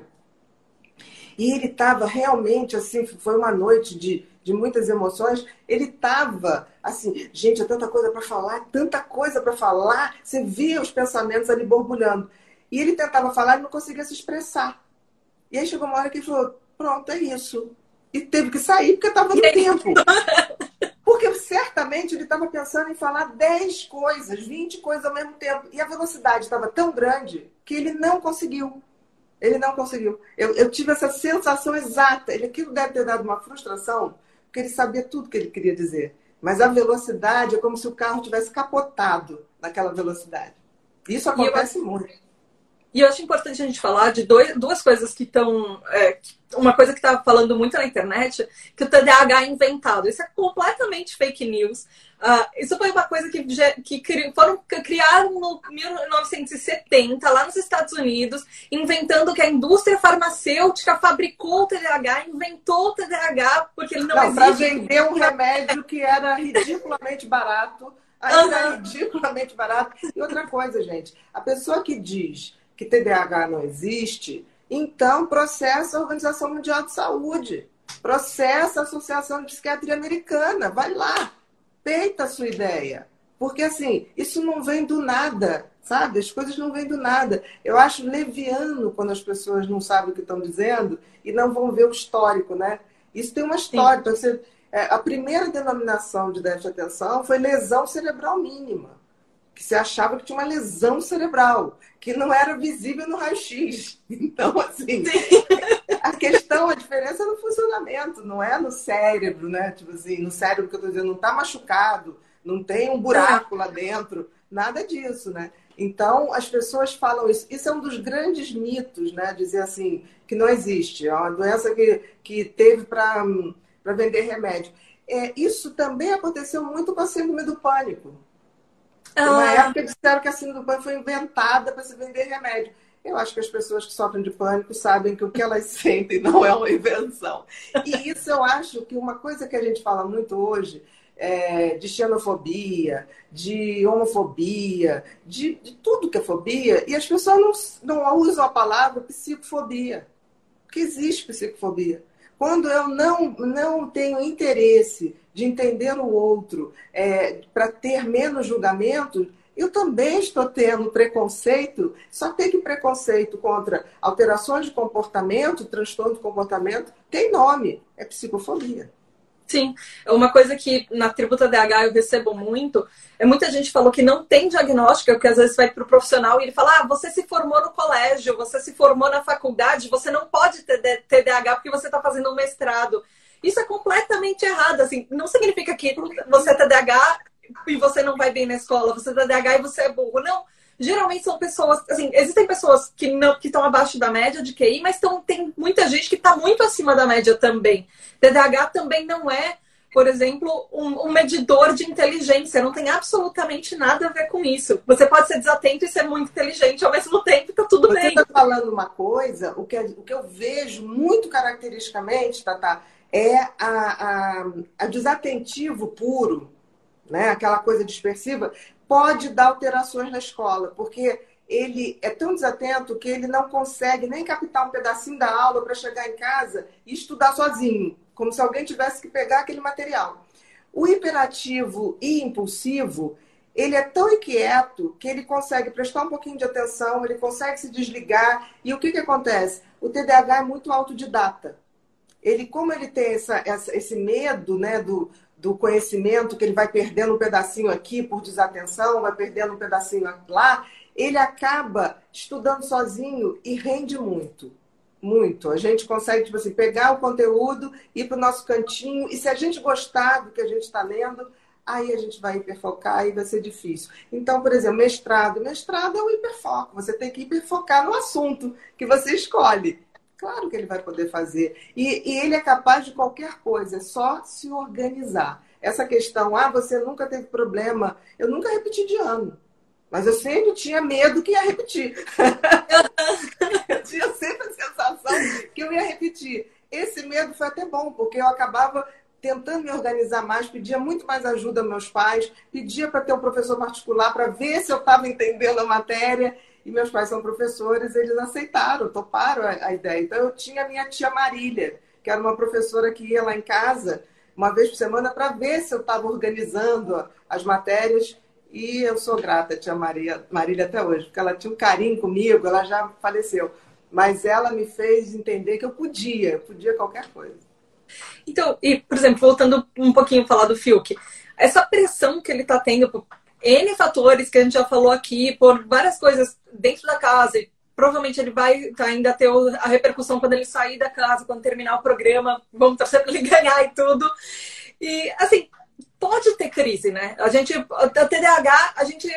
e ele estava realmente assim, foi uma noite de de muitas emoções, ele estava assim, gente, é tanta coisa para falar, tanta coisa para falar, você via os pensamentos ali borbulhando. E ele tentava falar e não conseguia se expressar. E aí chegou uma hora que ele falou: pronto, é isso. E teve que sair porque estava no tempo. Porque certamente ele estava pensando em falar 10 coisas, 20 coisas ao mesmo tempo. E a velocidade estava tão grande que ele não conseguiu. Ele não conseguiu. Eu, eu tive essa sensação exata. Ele, aquilo deve ter dado uma frustração porque ele sabia tudo que ele queria dizer. Mas a velocidade é como se o carro tivesse capotado naquela velocidade. Isso acontece eu, muito. E eu acho importante a gente falar de dois, duas coisas que estão. É, uma coisa que está falando muito na internet, que o TDAH é inventado. Isso é completamente fake news. Uh, isso foi uma coisa que, que cri, foram criaram no 1970, lá nos Estados Unidos, inventando que a indústria farmacêutica fabricou o TDAH, inventou o TDAH, porque ele não, não existe. Para vender um remédio que era ridiculamente barato. Ainda uhum. é ridiculamente barato. E outra coisa, gente, a pessoa que diz que TDAH não existe, então processa a Organização Mundial de Saúde, processa a Associação de Psiquiatria Americana, vai lá, peita a sua ideia. Porque assim, isso não vem do nada, sabe? As coisas não vêm do nada. Eu acho leviano quando as pessoas não sabem o que estão dizendo e não vão ver o histórico, né? Isso tem uma história. Então, você, é, a primeira denominação de déficit de atenção foi lesão cerebral mínima que se achava que tinha uma lesão cerebral, que não era visível no raio-x. Então, assim, a questão, a diferença é no funcionamento, não é no cérebro, né? Tipo assim, no cérebro que eu estou dizendo, não está machucado, não tem um buraco lá dentro, nada disso, né? Então, as pessoas falam isso. Isso é um dos grandes mitos, né? Dizer assim, que não existe. É uma doença que, que teve para vender remédio. É, isso também aconteceu muito com a síndrome do pânico. Na ah. época disseram que a síndrome do pânico foi inventada para se vender remédio. Eu acho que as pessoas que sofrem de pânico sabem que o que elas sentem não é uma invenção. E isso eu acho que uma coisa que a gente fala muito hoje é, de xenofobia, de homofobia, de, de, tudo que é fobia, e as pessoas não, não usam a palavra psicofobia. Porque existe psicofobia. Quando eu não, não tenho interesse de entender o outro é, para ter menos julgamento, eu também estou tendo preconceito, só tem que preconceito contra alterações de comportamento, transtorno de comportamento, tem nome, é psicofobia. Sim, uma coisa que na tributa DH eu recebo muito é muita gente falou que não tem diagnóstico, porque às vezes vai para o profissional e ele fala: ah, você se formou no colégio, você se formou na faculdade, você não pode ter TDAH porque você está fazendo um mestrado. Isso é completamente errado. Assim, não significa que você é TDAH e você não vai bem na escola, você é TDAH e você é burro. Não. geralmente são pessoas, assim, existem pessoas que não que estão abaixo da média de QI, mas tão, tem muita gente que está muito acima da média também. TDAH também não é, por exemplo, um, um, medidor de inteligência, não tem absolutamente nada a ver com isso. Você pode ser desatento e ser muito inteligente ao mesmo tempo, tá tudo Você bem. Você está falando uma coisa, o que, o que eu vejo muito caracteristicamente, Tata, é a, a, a desatentivo puro, né? aquela coisa dispersiva, pode dar alterações na escola, porque ele é tão desatento que ele não consegue nem captar um pedacinho da aula para chegar em casa e estudar sozinho, como se alguém tivesse que pegar aquele material. O hiperativo e impulsivo, ele é tão inquieto que ele consegue prestar um pouquinho de atenção, ele consegue se desligar. E o que, que acontece? O TDAH é muito autodidata. Ele, como ele tem essa, essa, esse medo né, do, do conhecimento, que ele vai perdendo um pedacinho aqui por desatenção, vai perdendo um pedacinho lá, ele acaba estudando sozinho e rende muito. Muito. A gente consegue, tipo assim, pegar o conteúdo, ir para o nosso cantinho, e se a gente gostar do que a gente está lendo, aí a gente vai hiperfocar e vai ser difícil. Então, por exemplo, mestrado. Mestrado é o hiperfoco. Você tem que hiperfocar no assunto que você escolhe. Claro que ele vai poder fazer. E, e, ele é capaz de qualquer coisa, é só se organizar. Essa questão, ah, você nunca teve problema. Eu nunca repeti de ano. Mas eu sempre tinha medo que ia repetir. eu tinha sempre a sensação que eu ia repetir. Esse medo foi até bom, porque eu acabava tentando me organizar mais, pedia muito mais ajuda aos meus pais, pedia para ter um professor particular para ver se eu estava entendendo a matéria e meus pais são professores, eles aceitaram, toparam a, a ideia. Então eu tinha a minha tia Marília, que era uma professora que ia lá em casa uma vez por semana para ver se eu estava organizando as matérias. E eu sou grata, tia Maria, Marília, até hoje, porque ela tinha um carinho comigo, ela já faleceu. Mas ela me fez entender que eu podia, eu podia qualquer coisa. Então, e, por exemplo, voltando um pouquinho a falar do Fiuk, essa pressão que ele está tendo N fatores que a gente já falou aqui, por várias coisas dentro da casa. E provavelmente ele vai ainda ter a repercussão quando ele sair da casa, quando terminar o programa. Vamos torcer para ele ganhar e tudo. E, assim, pode ter crise, né? A gente, a TDAH, a gente,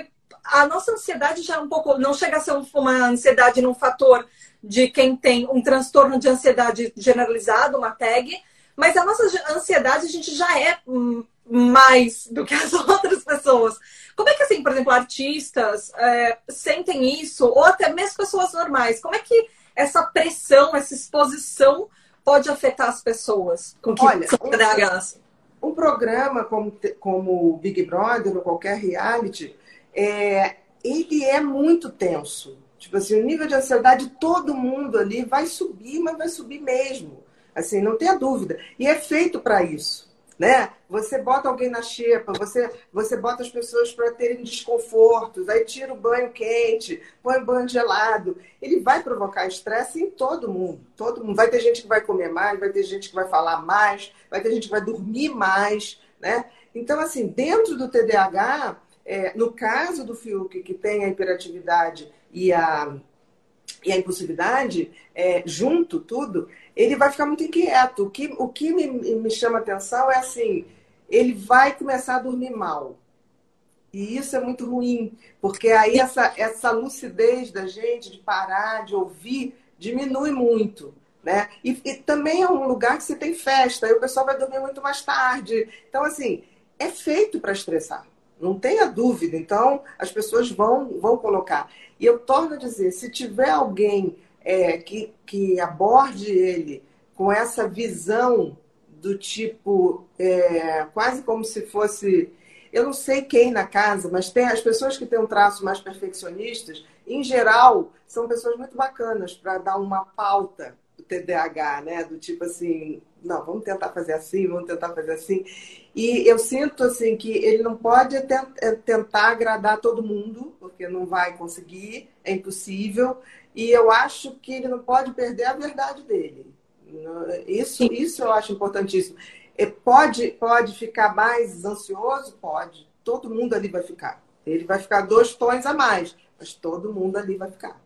a nossa ansiedade já é um pouco, não chega a ser uma ansiedade num fator de quem tem um transtorno de ansiedade generalizado, uma tag, mas a nossa ansiedade a gente já é hum, mais do que as outras pessoas. Como é que, assim, por exemplo, artistas é, sentem isso, ou até mesmo pessoas normais? Como é que essa pressão, essa exposição pode afetar as pessoas com que Olha, um, um programa como, como o Big Brother ou qualquer reality, é, ele é muito tenso. Tipo assim, o nível de ansiedade de todo mundo ali vai subir, mas vai subir mesmo. Assim, não tenha dúvida. E é feito para isso né? Você bota alguém na xepa, você, você bota as pessoas para terem desconfortos, aí tira o banho quente, põe o banho gelado. Ele vai provocar estresse em todo mundo. Todo mundo. Vai ter gente que vai comer mais, vai ter gente que vai falar mais, vai ter gente que vai dormir mais, né? Então, assim, dentro do TDAH, é, no caso do Fiuk, que tem a hiperatividade e a, e a impulsividade, é, junto tudo, ele vai ficar muito inquieto. O que, o que me, me chama atenção é assim, ele vai começar a dormir mal. E isso é muito ruim, porque aí essa, essa lucidez da gente de parar, de ouvir, diminui muito. Né? E, e também é um lugar que você tem festa, aí o pessoal vai dormir muito mais tarde. Então, assim, é feito para estressar. Não tenha dúvida. Então, as pessoas vão, vão colocar. E eu torno a dizer: se tiver alguém é, que, que aborde ele com essa visão do tipo, é, quase como se fosse. Eu não sei quem na casa, mas tem as pessoas que têm um traço mais perfeccionistas, em geral, são pessoas muito bacanas para dar uma pauta do TDAH, né? Do tipo assim, não, vamos tentar fazer assim, vamos tentar fazer assim. E eu sinto assim que ele não pode é, tentar agradar todo mundo, porque não vai conseguir, é impossível. E eu acho que ele não pode perder a verdade dele. Isso, isso eu acho importantíssimo. Pode, pode ficar mais ansioso? Pode. Todo mundo ali vai ficar. Ele vai ficar dois tons a mais, mas todo mundo ali vai ficar.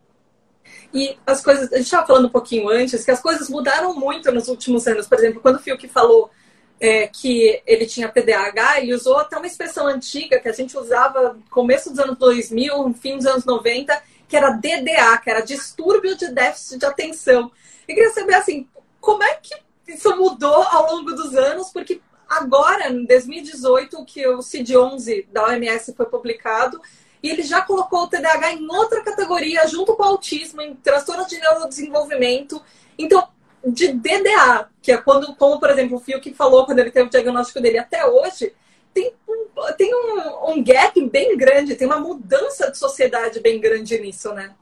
E as coisas, a gente estava falando um pouquinho antes, que as coisas mudaram muito nos últimos anos. Por exemplo, quando o Fiuk falou é, que ele tinha TDAH, ele usou até uma expressão antiga que a gente usava no começo dos anos 2000, no fim dos anos 90, que era DDA, que era distúrbio de déficit de atenção. Eu queria saber assim, como é que isso mudou ao longo dos anos? Porque agora, em 2018, que o CID-11 da OMS foi publicado, e ele já colocou o TDAH em outra categoria, junto com o autismo, em transtorno de neurodesenvolvimento. Então, de DDA, que é quando, como por exemplo o Fio que falou quando ele teve o diagnóstico dele até hoje, tem, tem um, um gap bem grande, tem uma mudança de sociedade bem grande nisso, né?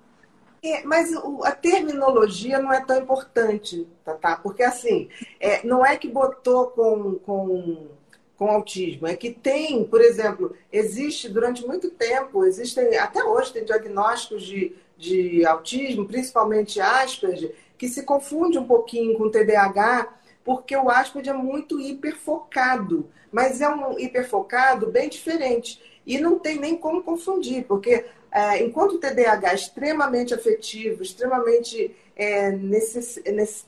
É, mas a terminologia não é tão importante, tá, tá? Porque assim, é, não é que botou com, com, com autismo, é que tem, por exemplo, existe durante muito tempo, existem, até hoje tem diagnósticos de, de autismo, principalmente Asperger, que se confunde um pouquinho com TDAH, porque o Asperger é muito hiperfocado, mas é um hiperfocado bem diferente. E não tem nem como confundir, porque é, enquanto o TDAH é extremamente afetivo, extremamente é, necess,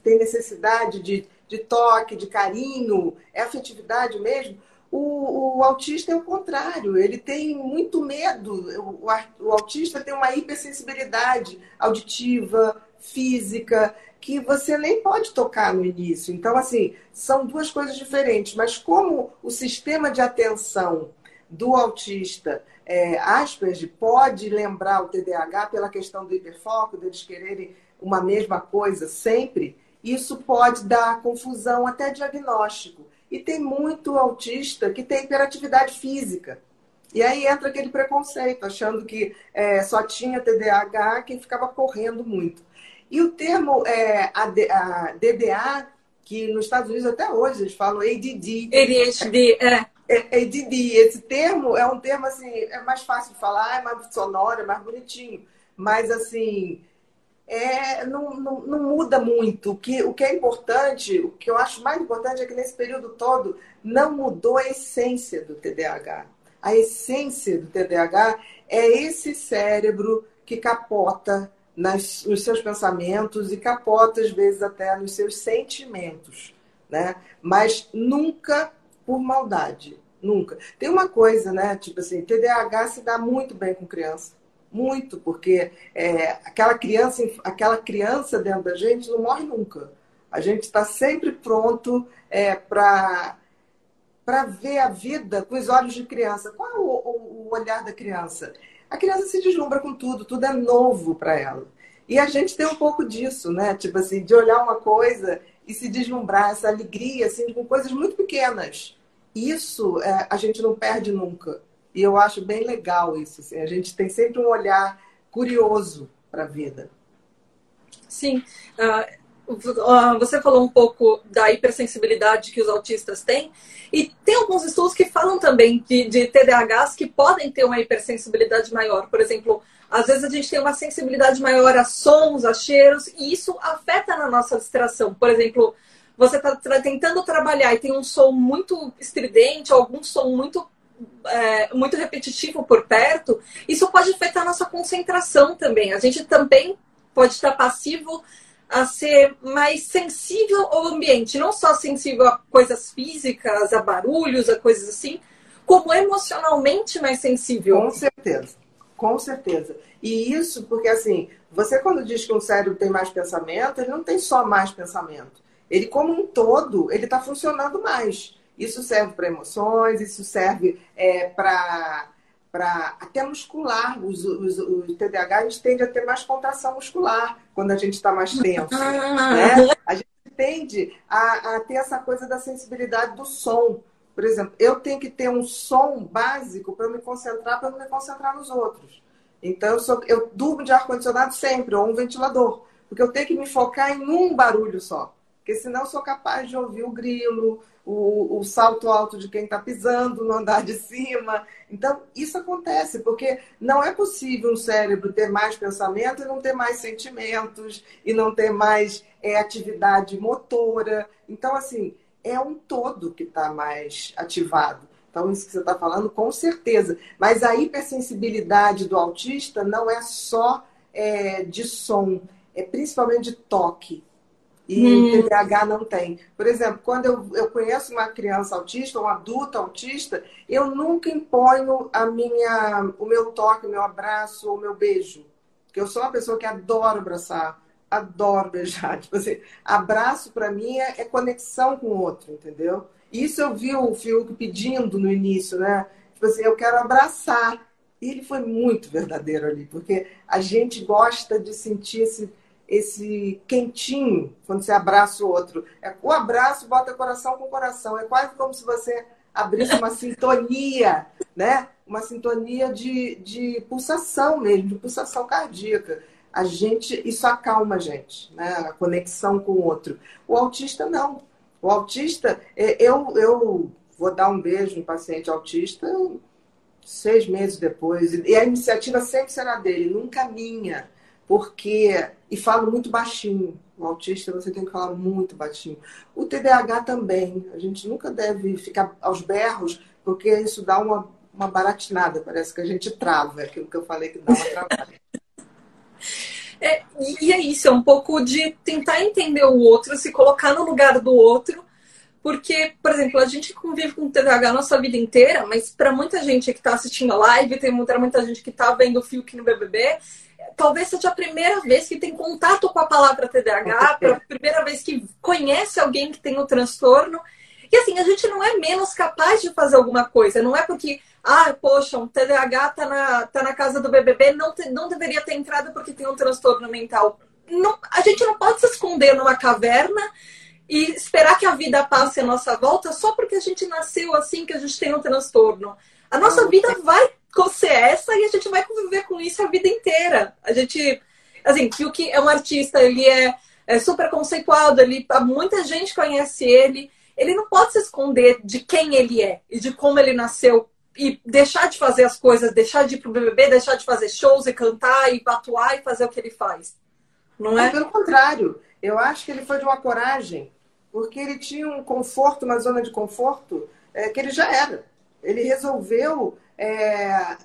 tem necessidade de, de toque, de carinho, é afetividade mesmo, o, o, autista é o contrário, ele tem muito medo. O, o autista tem uma hipersensibilidade auditiva, física, que você nem pode tocar no início. Então, assim, são duas coisas diferentes. Mas como o sistema de atenção do autista é, pode lembrar o TDAH pela questão do hiperfoco, deles quererem uma mesma coisa sempre, isso pode dar confusão até diagnóstico. E tem muito autista que tem hiperatividade física. E aí entra aquele preconceito, achando que é, só tinha TDAH quem ficava correndo muito. E o termo é, a, DDA, que nos Estados Unidos até hoje eles falam ADD. ADHD, é. é. ADD. Esse termo é um termo assim, é mais fácil de falar, é mais sonoro, é mais bonitinho. Mas assim, é, não, não, não, muda muito. O que, o que é importante, o que eu acho mais importante é que nesse período todo não mudou a essência do TDAH. A essência do TDAH é esse cérebro que capota nas, nos seus pensamentos e capota, às vezes, até nos seus sentimentos. Né? Mas nunca por maldade. Nunca. Tem uma coisa, né? Tipo assim, TDAH se dá muito bem com criança. Muito, porque é, aquela, criança, aquela criança dentro da gente não morre nunca. A gente está sempre pronto é, para para ver a vida com os olhos de criança. Qual é o, o, o olhar da criança? A criança se deslumbra com tudo, tudo é novo para ela. E a gente tem um pouco disso, né? Tipo assim, de olhar uma coisa e se deslumbrar, essa alegria, assim, com coisas muito pequenas. Isso é, a gente não perde nunca. E eu acho bem legal isso. Assim, a gente tem sempre um olhar curioso para a vida. Sim. Uh, você falou um pouco da hipersensibilidade que os autistas têm, e tem alguns estudos que falam também de, de TDAHs que podem ter uma hipersensibilidade maior. Por exemplo, às vezes a gente tem uma sensibilidade maior a sons, a cheiros, e isso afeta na nossa distração. Por exemplo, você está tentando trabalhar e tem um som muito estridente, algum som muito, é, muito repetitivo por perto, isso pode afetar a nossa concentração também. A gente também pode estar passivo a ser mais sensível ao ambiente, não só sensível a coisas físicas, a barulhos, a coisas assim, como emocionalmente mais sensível. Com certeza, com certeza. E isso porque, assim, você quando diz que um cérebro tem mais pensamento, ele não tem só mais pensamento. Ele, como um todo, ele está funcionando mais. Isso serve para emoções, isso serve é, para para até muscular. Os, os, o TDAH a gente tende a ter mais contração muscular quando a gente está mais tenso. né? A gente tende a, a ter essa coisa da sensibilidade do som. Por exemplo, eu tenho que ter um som básico para me concentrar, para não me concentrar nos outros. Então, eu, sou, eu durmo de ar-condicionado sempre, ou um ventilador, porque eu tenho que me focar em um barulho só. Porque senão eu sou capaz de ouvir o grilo, o, o salto alto de quem está pisando no andar de cima. Então, isso acontece, porque não é possível um cérebro ter mais pensamento e não ter mais sentimentos, e não ter mais é, atividade motora. Então, assim, é um todo que está mais ativado. Então, isso que você está falando, com certeza. Mas a hipersensibilidade do autista não é só é, de som, é principalmente de toque E hum. TDAH não tem. Por exemplo, quando eu, eu conheço uma criança autista, um adulto autista, eu nunca imponho a minha, o meu toque, o meu abraço, o meu beijo. Porque eu sou uma pessoa que adoro abraçar, adoro beijar. Tipo assim, abraço para mim é, é, conexão com o outro, entendeu? Isso eu vi o Fiuk pedindo no início, né? Tipo assim, eu quero abraçar. E ele foi muito verdadeiro ali, porque a gente gosta de sentir esse esse quentinho quando você abraça o outro. É, o abraço bota coração com coração. É quase como se você abrisse uma sintonia, né? Uma sintonia de, de pulsação mesmo, de pulsação cardíaca. A gente, isso acalma a gente, né? A conexão com o outro. O autista não. O autista, é, eu, eu vou dar um beijo no paciente autista seis meses depois. E a iniciativa sempre será dele, nunca minha porque e falo muito baixinho. O autista você tem que falar muito baixinho. O TDAH também. A gente nunca deve ficar aos berros, porque isso dá uma, uma baratinada. Parece que a gente trava, é aquilo que eu falei que dá uma travada. É, e é isso, é um pouco de tentar entender o outro, se colocar no lugar do outro, porque, por exemplo, a gente convive com o TDAH a nossa vida inteira, mas para muita gente que está assistindo a live, tem muita, muita gente que está vendo o fio aqui no BBB, talvez seja a primeira vez que tem contato com a palavra TDAH, a primeira vez que conhece alguém que tem o transtorno. E assim, a gente não é menos capaz de fazer alguma coisa. Não é porque, ah, poxa, um TDAH tá na, tá na casa do BBB, não, te, não deveria ter entrado porque tem um transtorno mental. Não, a gente não pode se esconder numa caverna e esperar que a vida passe a nossa volta só porque a gente nasceu assim, que a gente tem um transtorno. A nossa vida vai ser essa e a gente vai conviver com isso a vida inteira. A gente, assim, que o que é um artista, ele é, é super conceituado, ele, muita gente conhece ele. Ele não pode se esconder de quem ele é e de como ele nasceu e deixar de fazer as coisas, deixar de ir pro BBB, deixar de fazer shows e cantar e atuar e fazer o que ele faz. Não é? Pelo contrário, eu acho que ele foi de uma coragem, porque ele tinha um conforto, uma zona de conforto é, que ele já era. Ele resolveu é,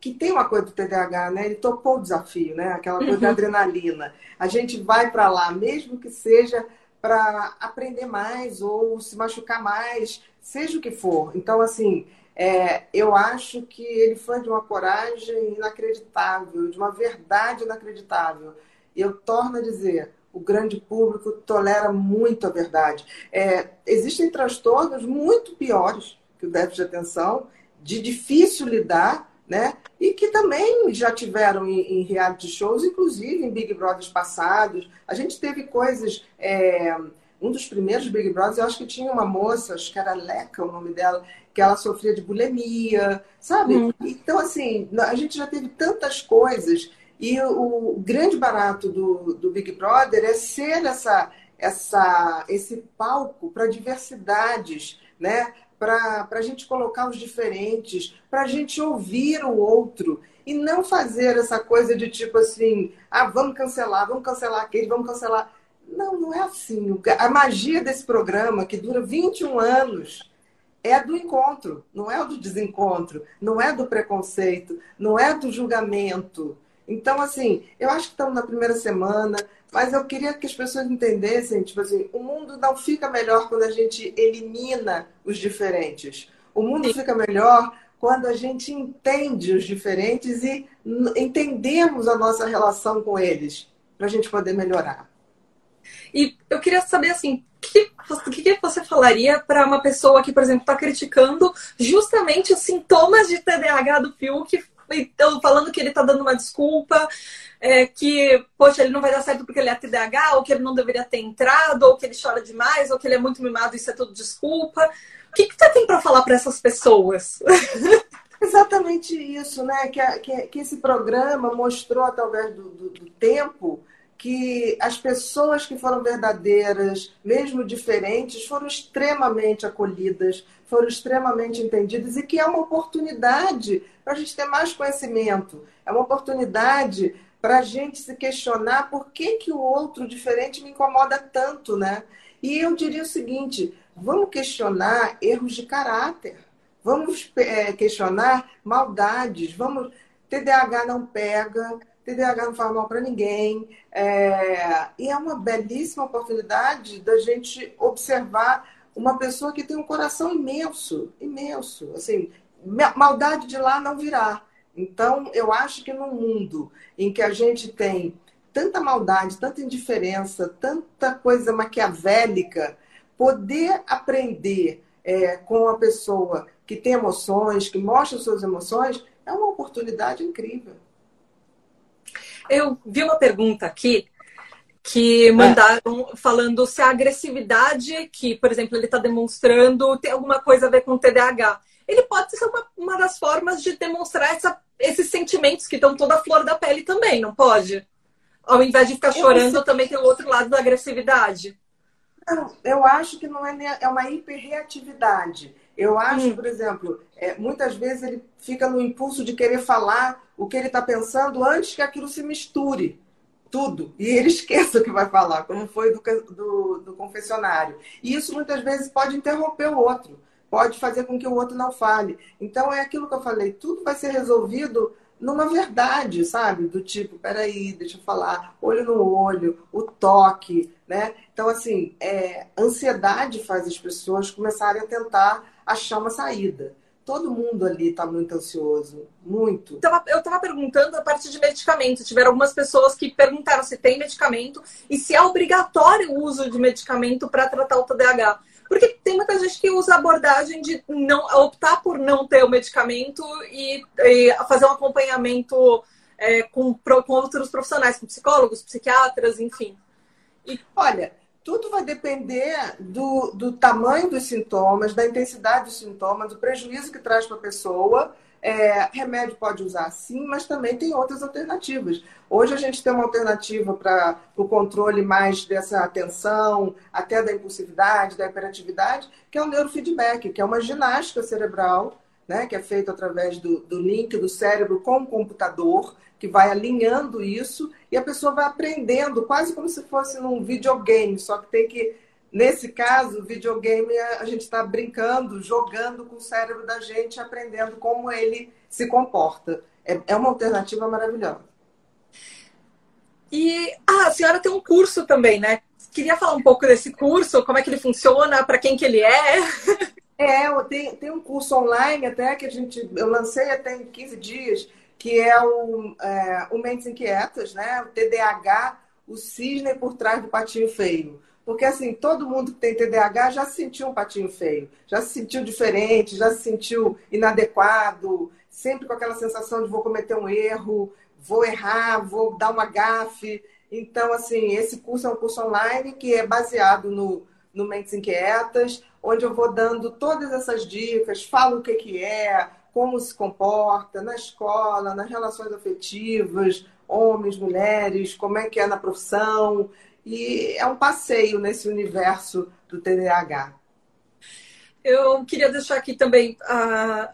que tem uma coisa do TDAH, né? Ele topou o desafio, né? Aquela coisa uhum. da adrenalina. A gente vai para lá, mesmo que seja para aprender mais ou se machucar mais, seja o que for. Então, assim, é, eu acho que ele foi de uma coragem inacreditável, de uma verdade inacreditável. E eu torno a dizer, o grande público tolera muito a verdade. É, existem transtornos muito piores que o déficit de atenção de difícil lidar, né? E que também já tiveram em, em reality shows, inclusive em Big Brothers passados. A gente teve coisas. É, um dos primeiros Big Brothers, eu acho que tinha uma moça, acho que era Leca o nome dela, que ela sofria de bulimia, sabe? Hum. Então, assim, a gente já teve tantas coisas. E o, grande barato do, do Big Brother é ser essa, essa, esse palco para diversidades, né? Para a gente colocar os diferentes, para a gente ouvir o outro e não fazer essa coisa de tipo assim, ah, vamos cancelar, vamos cancelar aquele, vamos cancelar. Não, não é assim. A magia desse programa, que dura 21 anos, é do encontro, não é do desencontro, não é do preconceito, não é do julgamento. Então, assim, eu acho que estamos na primeira semana, mas eu queria que as pessoas entendessem, tipo assim, o mundo não fica melhor quando a gente elimina os diferentes. O mundo Sim. fica melhor quando a gente entende os diferentes e entendemos a nossa relação com eles, para a gente poder melhorar. E eu queria saber assim, o que, que, você falaria para uma pessoa que, por exemplo, está criticando justamente os sintomas de TDAH do Fiuk, então, falando que ele está dando uma desculpa, é, que, poxa, ele não vai dar certo porque ele é TDAH, ou que ele não deveria ter entrado, ou que ele chora demais, ou que ele é muito mimado, isso é tudo desculpa. O que, que você tem para falar para essas pessoas? Exatamente isso, né? Que, que, que, esse programa mostrou, através do, do, do tempo, que as pessoas que foram verdadeiras, mesmo diferentes, foram extremamente acolhidas, foram extremamente entendidas e que é uma oportunidade para a gente ter mais conhecimento, é uma oportunidade para a gente se questionar por que, que o outro diferente me incomoda tanto, né? E eu diria o seguinte: vamos questionar erros de caráter, vamos é, questionar maldades, vamos. TDAH não pega, TDAH não faz mal para ninguém. É... E é uma belíssima oportunidade da gente observar uma pessoa que tem um coração imenso, imenso. Assim, maldade de lá não virá. Então, eu acho que no mundo em que a gente tem tanta maldade, tanta indiferença, tanta coisa maquiavélica, poder aprender é, com a pessoa que tem emoções, que mostra suas emoções, é uma oportunidade incrível. Eu vi uma pergunta aqui que mandaram é. falando se a agressividade que, por exemplo, ele está demonstrando tem alguma coisa a ver com o TDAH. Ele pode ser uma, uma das formas de demonstrar essa, esses sentimentos que estão toda a flor da pele também, não pode? Ao invés de ficar chorando, também tem o outro lado da agressividade. Não, eu acho que não é, é uma hiperreatividade. Eu acho, hum. por exemplo, é, muitas vezes ele fica no impulso de querer falar o que ele está pensando antes que aquilo se misture tudo e ele esqueça o que vai falar, como foi do, do, do confessionário. E isso muitas vezes pode interromper o outro, pode fazer com que o outro não fale. Então é aquilo que eu falei, tudo vai ser resolvido numa verdade, sabe? Do tipo, peraí, deixa eu falar, olho no olho, o toque, né? Então, assim, é, ansiedade faz as pessoas começarem a tentar achar uma saída. Todo mundo ali está muito ansioso, muito. Eu estava perguntando a parte de medicamento. Tiveram algumas pessoas que perguntaram se tem medicamento e se é obrigatório o uso de medicamento para tratar o TDAH. Porque tem muita gente que usa a abordagem de não optar por não ter o medicamento e, e fazer um acompanhamento é, com, com outros profissionais, com psicólogos, psiquiatras, enfim. E... Olha, tudo vai depender do, do tamanho dos sintomas, da intensidade dos sintomas, do prejuízo que traz para a pessoa. É, remédio pode usar sim, mas também tem outras alternativas. Hoje a gente tem uma alternativa para o controle mais dessa atenção, até da impulsividade, da hiperatividade, que é o neurofeedback, que é uma ginástica cerebral, né, que é feita através do, do link do cérebro com o computador, que vai alinhando isso e a pessoa vai aprendendo, quase como se fosse num videogame, só que tem que, nesse caso, o videogame a gente está brincando, jogando com o cérebro da gente, aprendendo como ele se comporta. É, é uma alternativa maravilhosa. E ah, a senhora tem um curso também, né? Queria falar um pouco desse curso, como é que ele funciona, para quem que ele é? É, tem, tem um curso online até que a gente eu lancei até em 15 dias, que é o, é, o Mentes Inquietas, né? O TDAH, o cisne por trás do patinho feio. Porque, assim, todo mundo que tem TDAH já se sentiu um patinho feio, já se sentiu diferente, já se sentiu inadequado, sempre com aquela sensação de vou cometer um erro, vou errar, vou dar uma gafe. Então, assim, esse curso é um curso online que é baseado no, no Mentes Inquietas, onde eu vou dando todas essas dicas, falo o que, que é, como se comporta na escola, nas relações afetivas, homens, mulheres, como é que é na profissão. E é um passeio nesse universo do TDAH. Eu queria deixar aqui também uh,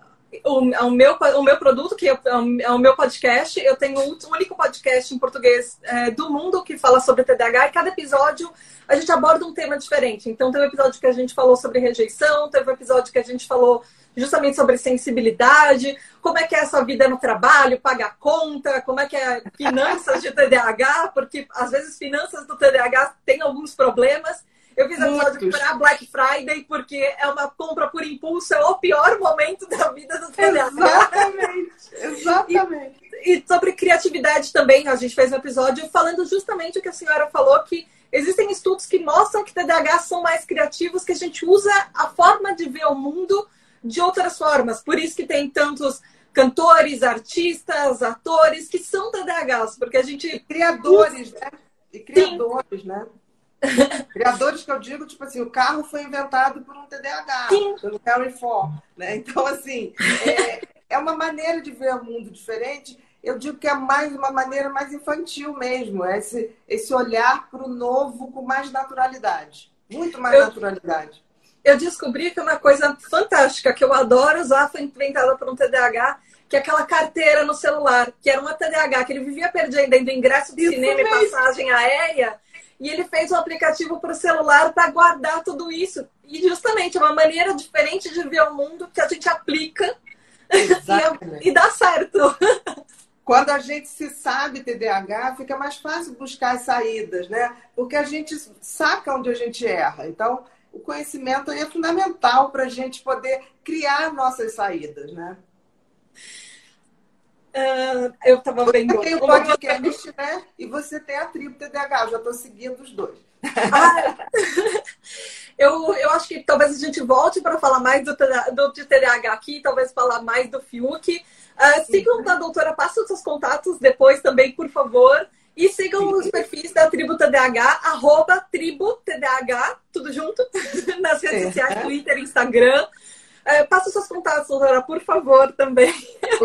o, o, meu, o meu produto, que é, é o meu podcast. Eu tenho o único podcast em português é, do mundo que fala sobre TDAH e cada episódio a gente aborda um tema diferente. Então, teve um episódio que a gente falou sobre rejeição, teve um episódio que a gente falou justamente sobre sensibilidade, como é que é essa vida no trabalho, pagar conta, como é que é finanças de TDAH, porque às vezes finanças do TDAH tem alguns problemas. Eu fiz episódio para Black Friday porque é uma compra por impulso, é o pior momento da vida do TDAH. Exatamente, exatamente. E, e sobre criatividade também, a gente fez um episódio falando justamente o que a senhora falou, que existem estudos que mostram que TDAH são mais criativos, que a gente usa a forma de ver o mundo de outras formas. Por isso que tem tantos cantores, artistas, atores que são TDAHs, porque a gente. E criadores, né? E criadores, Sim. né? Criadores que eu digo, tipo assim, o carro foi inventado por um TDAH, Sim. pelo Harry Ford, né? Então, assim, é, é uma maneira de ver o mundo diferente. Eu digo que é mais uma maneira mais infantil mesmo, é esse, esse olhar para o novo com mais naturalidade, muito mais eu, naturalidade eu descobri que uma coisa fantástica que eu adoro usar foi inventada por um TDAH, que é aquela carteira no celular, que era uma TDAH, que ele vivia perdendo ingresso de Isso cinema mesmo. e passagem aérea, e ele fez um aplicativo para o celular para guardar tudo isso. E justamente é uma maneira diferente de ver o mundo que a gente aplica e, e, dá certo. quando a gente se sabe TDAH, fica mais fácil buscar as saídas, né? Porque a gente saca onde a gente erra. Então, o conhecimento é fundamental para a gente poder criar nossas saídas, né? Uh, eu estava vendo. Você tem o podcast, né? E você tem a tribo TDAH. Eu já estou seguindo os dois. Ah, eu, eu acho que talvez a gente volte para falar mais do, do de TDAH aqui, talvez falar mais do Fiuk. Uh, sigam a doutora, passa os seus contatos depois também, por favor. E sigam os perfis da Tribo TDAH, arroba Tribo TDAH, tudo junto, nas redes sociais, Twitter, Instagram. É, passa seus contatos, doutora, por favor, também.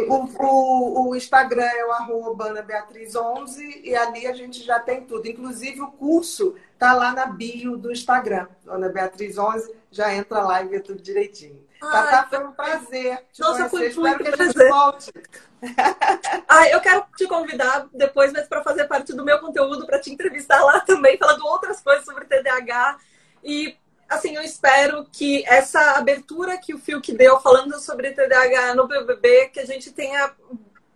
O, o, o Instagram é o arroba Ana Beatriz 11 e ali a gente já tem tudo. Inclusive o curso tá lá na bio do Instagram, Ana Beatriz 11. Já entra lá e vê tudo direitinho. Ai, Tatá, foi um prazer. Te Nossa, conhecer. foi muito Espero prazer. volte. ah, eu quero te convidar depois, mas para fazer parte do meu conteúdo, para te entrevistar lá também, falando outras coisas sobre TDAH e assim, eu espero que essa abertura que o Fiuk deu falando sobre TDAH no BBB, que a gente tenha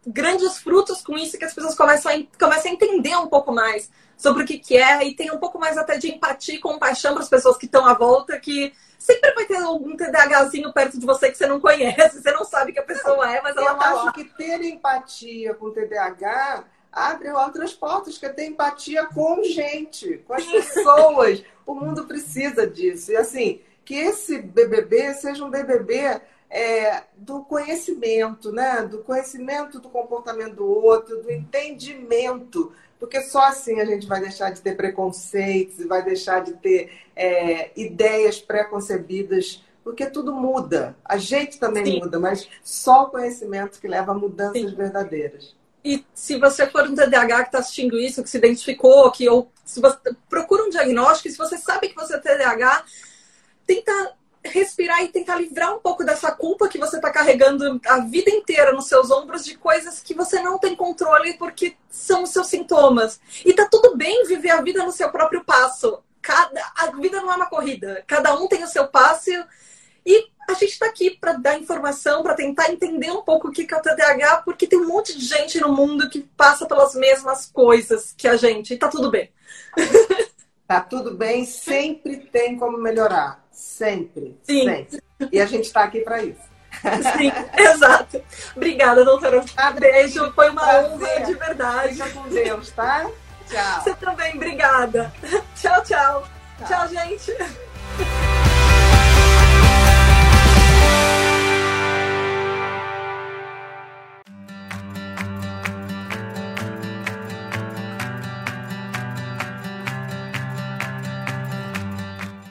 grandes frutos com isso, que as pessoas comecem a, comecem a entender um pouco mais sobre o que, que é e tenha um pouco mais até de empatia e compaixão para as pessoas que estão à volta, que sempre vai ter algum TDAHzinho perto de você que você não conhece, você não sabe que a pessoa é, mas ela eu tá acho lá. que ter empatia com TDAH abre outras portas, que é ter empatia com gente, com as pessoas. o mundo precisa disso. E assim, que esse BBB seja um BBB é, do conhecimento, né? Do conhecimento do comportamento do outro, do entendimento. Porque só assim a gente vai deixar de ter preconceitos e vai deixar de ter é, ideias preconcebidas porque tudo muda. A gente também Sim. muda, mas só o conhecimento que leva a mudanças Sim. verdadeiras. E se você for um TDAH que está assistindo isso, que se identificou, que ou se você procura um diagnóstico, se você sabe que você é TDAH, tenta respirar e tentar livrar um pouco dessa culpa que você está carregando a vida inteira nos seus ombros de coisas que você não tem controle porque são os seus sintomas. E tá tudo bem viver a vida no seu próprio passo. Cada, a vida não é uma corrida. Cada um tem o seu passo e a gente está aqui para dar informação, para tentar entender um pouco o que é o TDAH, porque tem um monte de gente no mundo que passa pelas mesmas coisas que a gente, e tá tudo bem. Tá tudo bem, sempre tem como melhorar. Sempre. Sim. Sempre. E a gente está aqui para isso. Sim, exato. Obrigada, doutora. Um beijo, foi uma Prazer. honra de verdade. Fica com Deus, tá? Tchau. Você também, obrigada. Tchau, tchau. Tchau, tchau gente.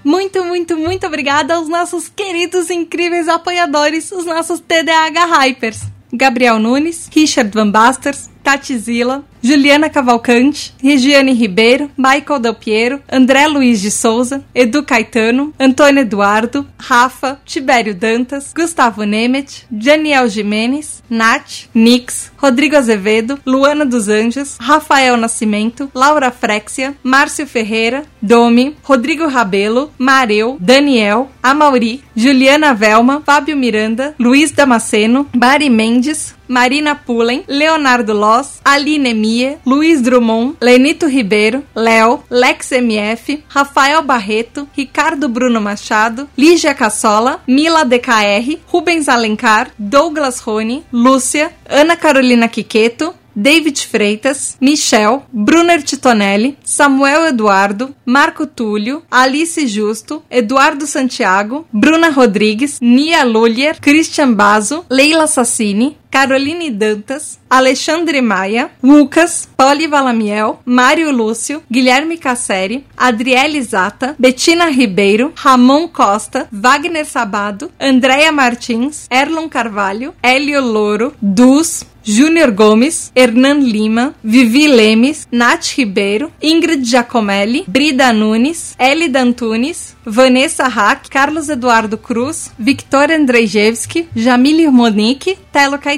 Muito, muito, muito obrigada aos nossos queridos, incríveis apoiadores, os nossos TDAH Hypers. Gabriel Nunes, Richard Van Basters, Tati Zila, Juliana Cavalcante, Regiane Ribeiro, Michael Del Piero, André Luiz de Souza, Edu Caetano, Antônio Eduardo, Rafa, Tibério Dantas, Gustavo Nemet, Daniel Jimenez, Nath, Nix, Rodrigo Azevedo, Luana dos Anjos, Rafael Nascimento, Laura Frexia, Márcio Ferreira, Domi, Rodrigo Rabelo, Mareu, Daniel, Amauri, Juliana Velma, Fábio Miranda, Luiz Damasceno, Mari Mendes, Marina Pullen, Leonardo Loss, Aline Mie, Luiz Drummond, Lenito Ribeiro, Léo, Lex MF, Rafael Barreto, Ricardo Bruno Machado, Lígia Cassola, Mila DKR, Rubens Alencar, Douglas Rony, Lúcia, Ana Carolina Quiqueto, David Freitas, Michel, Brunner Titonelli, Samuel Eduardo, Marco Túlio, Alice Justo, Eduardo Santiago, Bruna Rodrigues, Nia Lulier, Christian Bazo, Leila Sassini, Caroline Dantas, Alexandre Maia, Lucas, Poli Valamiel, Mário Lúcio, Guilherme Casseri, Adriele Zata, Betina Ribeiro, Ramon Costa, Wagner Sabado, Andréia Martins, Erlon Carvalho, Hélio Louro, Dus, Júnior Gomes, Hernan Lima, Vivi Lemes, Nath Ribeiro, Ingrid Giacomelli, Brida Nunes, Elida Antunes, Vanessa Hack, Carlos Eduardo Cruz, Victor Andrzejewski, Jamile Monique, Telo Caetano,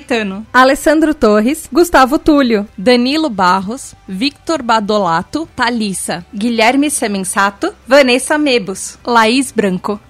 Alessandro Torres, Gustavo Túlio, Danilo Barros, Victor Badolato, Thalissa, Guilherme Semensato, Vanessa Mebos, Laís Branco.